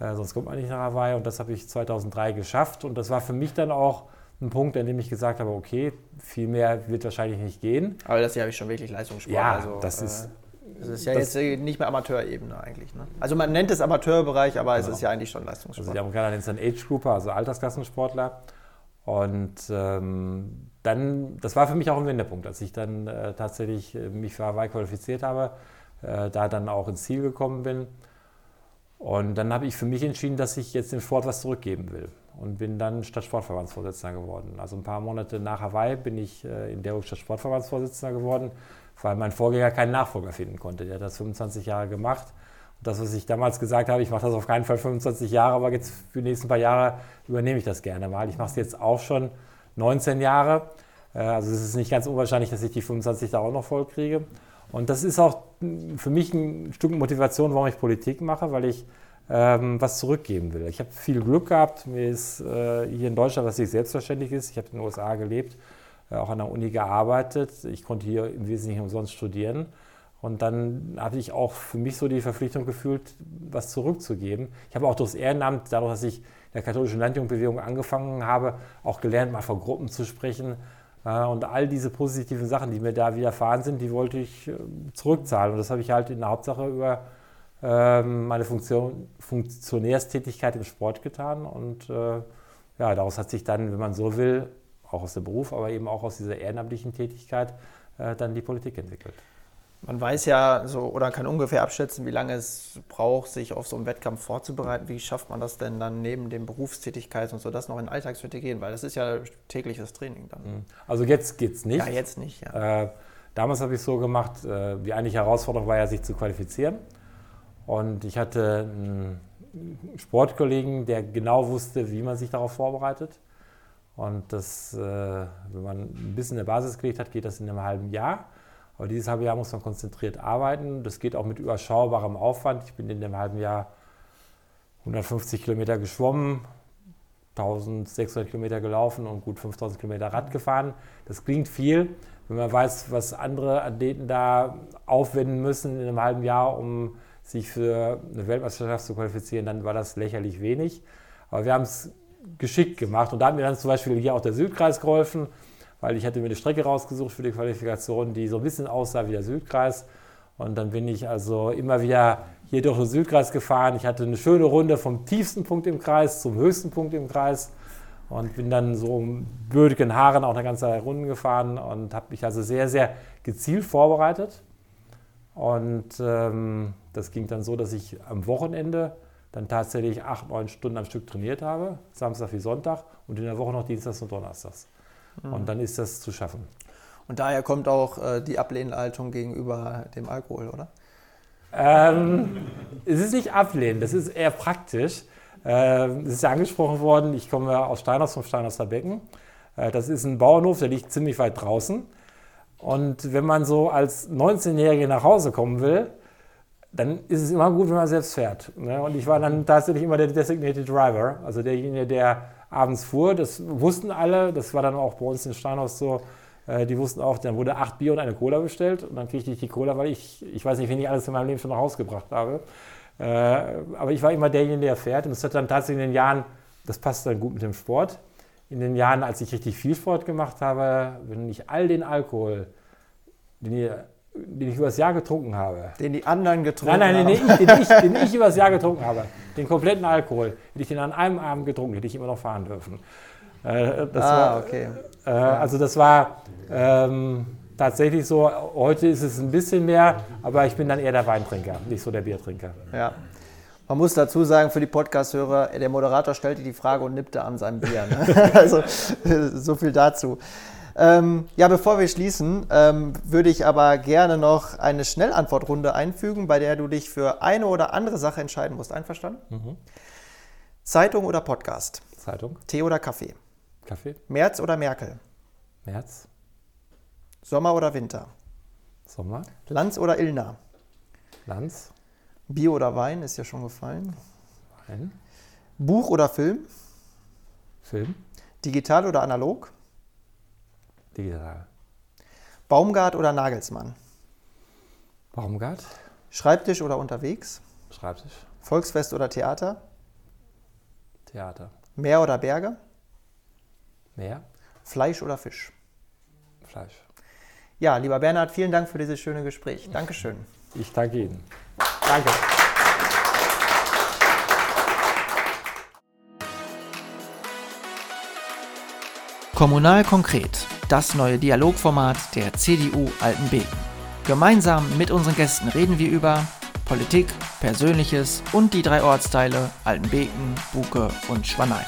[SPEAKER 2] Äh, sonst kommt man nicht nach Hawaii und das habe ich 2003 geschafft und das war für mich dann auch ein Punkt, an dem ich gesagt habe, okay, viel mehr wird wahrscheinlich nicht gehen.
[SPEAKER 1] Aber das Jahr habe ich schon wirklich Leistungssport.
[SPEAKER 2] Ja, also, das ist...
[SPEAKER 1] Das ist ja das jetzt nicht mehr Amateurebene eigentlich. Ne? Also man nennt es Amateurbereich, aber genau. es ist ja eigentlich schon Leistungssport.
[SPEAKER 2] Also die Amerikaner nennen es dann Age Grouper, also Altersklassensportler. Und ähm, dann, das war für mich auch ein Wendepunkt, als ich dann äh, tatsächlich äh, mich für Hawaii qualifiziert habe, äh, da dann auch ins Ziel gekommen bin. Und dann habe ich für mich entschieden, dass ich jetzt dem Sport was zurückgeben will und bin dann Stadtsportverbandsvorsitzender geworden. Also ein paar Monate nach Hawaii bin ich äh, in der Stadt Sportverbandsvorsitzender geworden, weil mein Vorgänger keinen Nachfolger finden konnte. Der hat das 25 Jahre gemacht das, was ich damals gesagt habe, ich mache das auf keinen Fall 25 Jahre, aber jetzt für die nächsten paar Jahre übernehme ich das gerne mal. Ich mache es jetzt auch schon 19 Jahre. Äh, also es ist nicht ganz unwahrscheinlich, dass ich die 25 da auch noch voll kriege. Und das ist auch für mich ein Stück Motivation, warum ich Politik mache, weil ich ähm, was zurückgeben will. Ich habe viel Glück gehabt. Mir ist äh, hier in Deutschland, was nicht selbstverständlich ist, ich habe in den USA gelebt, äh, auch an der Uni gearbeitet. Ich konnte hier im Wesentlichen umsonst studieren. Und dann habe ich auch für mich so die Verpflichtung gefühlt, was zurückzugeben. Ich habe auch durchs Ehrenamt, dadurch, dass ich in der katholischen Landjugendbewegung angefangen habe, auch gelernt, mal vor Gruppen zu sprechen. Äh, und all diese positiven Sachen, die mir da widerfahren sind, die wollte ich äh, zurückzahlen. Und das habe ich halt in der Hauptsache über ähm, meine Funktion, Funktionärstätigkeit im Sport getan. Und äh, ja, daraus hat sich dann, wenn man so will, auch aus dem Beruf, aber eben auch aus dieser ehrenamtlichen Tätigkeit, dann die Politik entwickelt.
[SPEAKER 1] Man weiß ja so oder kann ungefähr abschätzen, wie lange es braucht, sich auf so einen Wettkampf vorzubereiten. Wie schafft man das denn dann neben den Berufstätigkeiten und so, das noch in zu integrieren? Weil das ist ja tägliches Training dann. Mhm.
[SPEAKER 2] Also jetzt geht es nicht.
[SPEAKER 1] Ja, jetzt nicht. Ja.
[SPEAKER 2] Äh, damals habe ich es so gemacht, äh, die eigentliche Herausforderung war ja, sich zu qualifizieren. Und ich hatte einen Sportkollegen, der genau wusste, wie man sich darauf vorbereitet. Und das, äh, wenn man ein bisschen in der Basis gelegt hat, geht das in einem halben Jahr. Aber dieses halbe Jahr muss man konzentriert arbeiten. Das geht auch mit überschaubarem Aufwand. Ich bin in dem halben Jahr 150 Kilometer geschwommen, 1600 Kilometer gelaufen und gut 5000 Kilometer Rad gefahren. Das klingt viel, wenn man weiß, was andere Athleten da aufwenden müssen in einem halben Jahr, um sich für eine Weltmeisterschaft zu qualifizieren, dann war das lächerlich wenig. Aber wir haben es geschickt gemacht und da hat mir dann zum Beispiel hier auch der Südkreis geholfen weil ich hatte mir eine Strecke rausgesucht für die Qualifikation, die so ein bisschen aussah wie der Südkreis. Und dann bin ich also immer wieder hier durch den Südkreis gefahren. Ich hatte eine schöne Runde vom tiefsten Punkt im Kreis zum höchsten Punkt im Kreis und bin dann so um würdigen Haaren auch eine ganze Reihe Runden gefahren und habe mich also sehr, sehr gezielt vorbereitet. Und ähm, das ging dann so, dass ich am Wochenende dann tatsächlich acht, neun Stunden am Stück trainiert habe, Samstag wie Sonntag und in der Woche noch Dienstags und Donnerstags. Mhm. Und dann ist das zu schaffen.
[SPEAKER 1] Und daher kommt auch äh, die Ablehnhaltung gegenüber dem Alkohol, oder?
[SPEAKER 2] Ähm, es ist nicht ablehnen, das ist eher praktisch. Äh, es ist ja angesprochen worden, ich komme aus Steinhaus vom Steinhauser Becken. Äh, das ist ein Bauernhof, der liegt ziemlich weit draußen. Und wenn man so als 19-Jähriger nach Hause kommen will, dann ist es immer gut, wenn man selbst fährt. Ne? Und ich war dann tatsächlich immer der Designated Driver, also derjenige, der abends fuhr. Das wussten alle, das war dann auch bei uns in Steinhaus so. Äh, die wussten auch, dann wurde acht Bier und eine Cola bestellt und dann kriegte ich die Cola, weil ich, ich weiß nicht, wen ich alles in meinem Leben schon nach Hause gebracht habe. Äh, aber ich war immer derjenige, der fährt und es hat dann tatsächlich in den Jahren, das passt dann gut mit dem Sport, in den Jahren, als ich richtig viel Sport gemacht habe, wenn ich all den Alkohol, den ich, den ich übers Jahr getrunken habe.
[SPEAKER 1] Den die anderen getrunken
[SPEAKER 2] nein, nein,
[SPEAKER 1] haben.
[SPEAKER 2] Nein, den, den, ich, den ich übers Jahr getrunken habe. Den kompletten Alkohol. Hätte ich den an einem Abend getrunken, hätte ich immer noch fahren dürfen.
[SPEAKER 1] Äh, ah, war, okay.
[SPEAKER 2] Äh, also das war ähm, tatsächlich so. Heute ist es ein bisschen mehr, aber ich bin dann eher der Weintrinker, nicht so der Biertrinker.
[SPEAKER 1] Ja. Man muss dazu sagen, für die Podcast-Hörer, der Moderator stellte die Frage und nippte an seinem Bier. Ne? also so viel dazu. Ähm, ja, bevor wir schließen, ähm, würde ich aber gerne noch eine Schnellantwortrunde einfügen, bei der du dich für eine oder andere Sache entscheiden musst. Einverstanden? Mhm. Zeitung oder Podcast?
[SPEAKER 2] Zeitung.
[SPEAKER 1] Tee oder Kaffee?
[SPEAKER 2] Kaffee.
[SPEAKER 1] März oder Merkel?
[SPEAKER 2] März.
[SPEAKER 1] Sommer oder Winter?
[SPEAKER 2] Sommer.
[SPEAKER 1] Lanz oder Ilna?
[SPEAKER 2] Lanz.
[SPEAKER 1] Bier oder Wein ist ja schon gefallen.
[SPEAKER 2] Wein.
[SPEAKER 1] Buch oder Film?
[SPEAKER 2] Film.
[SPEAKER 1] Digital oder analog?
[SPEAKER 2] Digital.
[SPEAKER 1] Baumgart oder Nagelsmann?
[SPEAKER 2] Baumgart.
[SPEAKER 1] Schreibtisch oder unterwegs?
[SPEAKER 2] Schreibtisch.
[SPEAKER 1] Volksfest oder Theater?
[SPEAKER 2] Theater.
[SPEAKER 1] Meer oder Berge?
[SPEAKER 2] Meer.
[SPEAKER 1] Fleisch oder Fisch?
[SPEAKER 2] Fleisch.
[SPEAKER 1] Ja, lieber Bernhard, vielen Dank für dieses schöne Gespräch. Dankeschön.
[SPEAKER 2] Ich danke Ihnen. Danke.
[SPEAKER 4] Kommunal konkret, das neue Dialogformat der CDU Altenbeken. Gemeinsam mit unseren Gästen reden wir über Politik, Persönliches und die drei Ortsteile Altenbeken, Buke und Schwanein.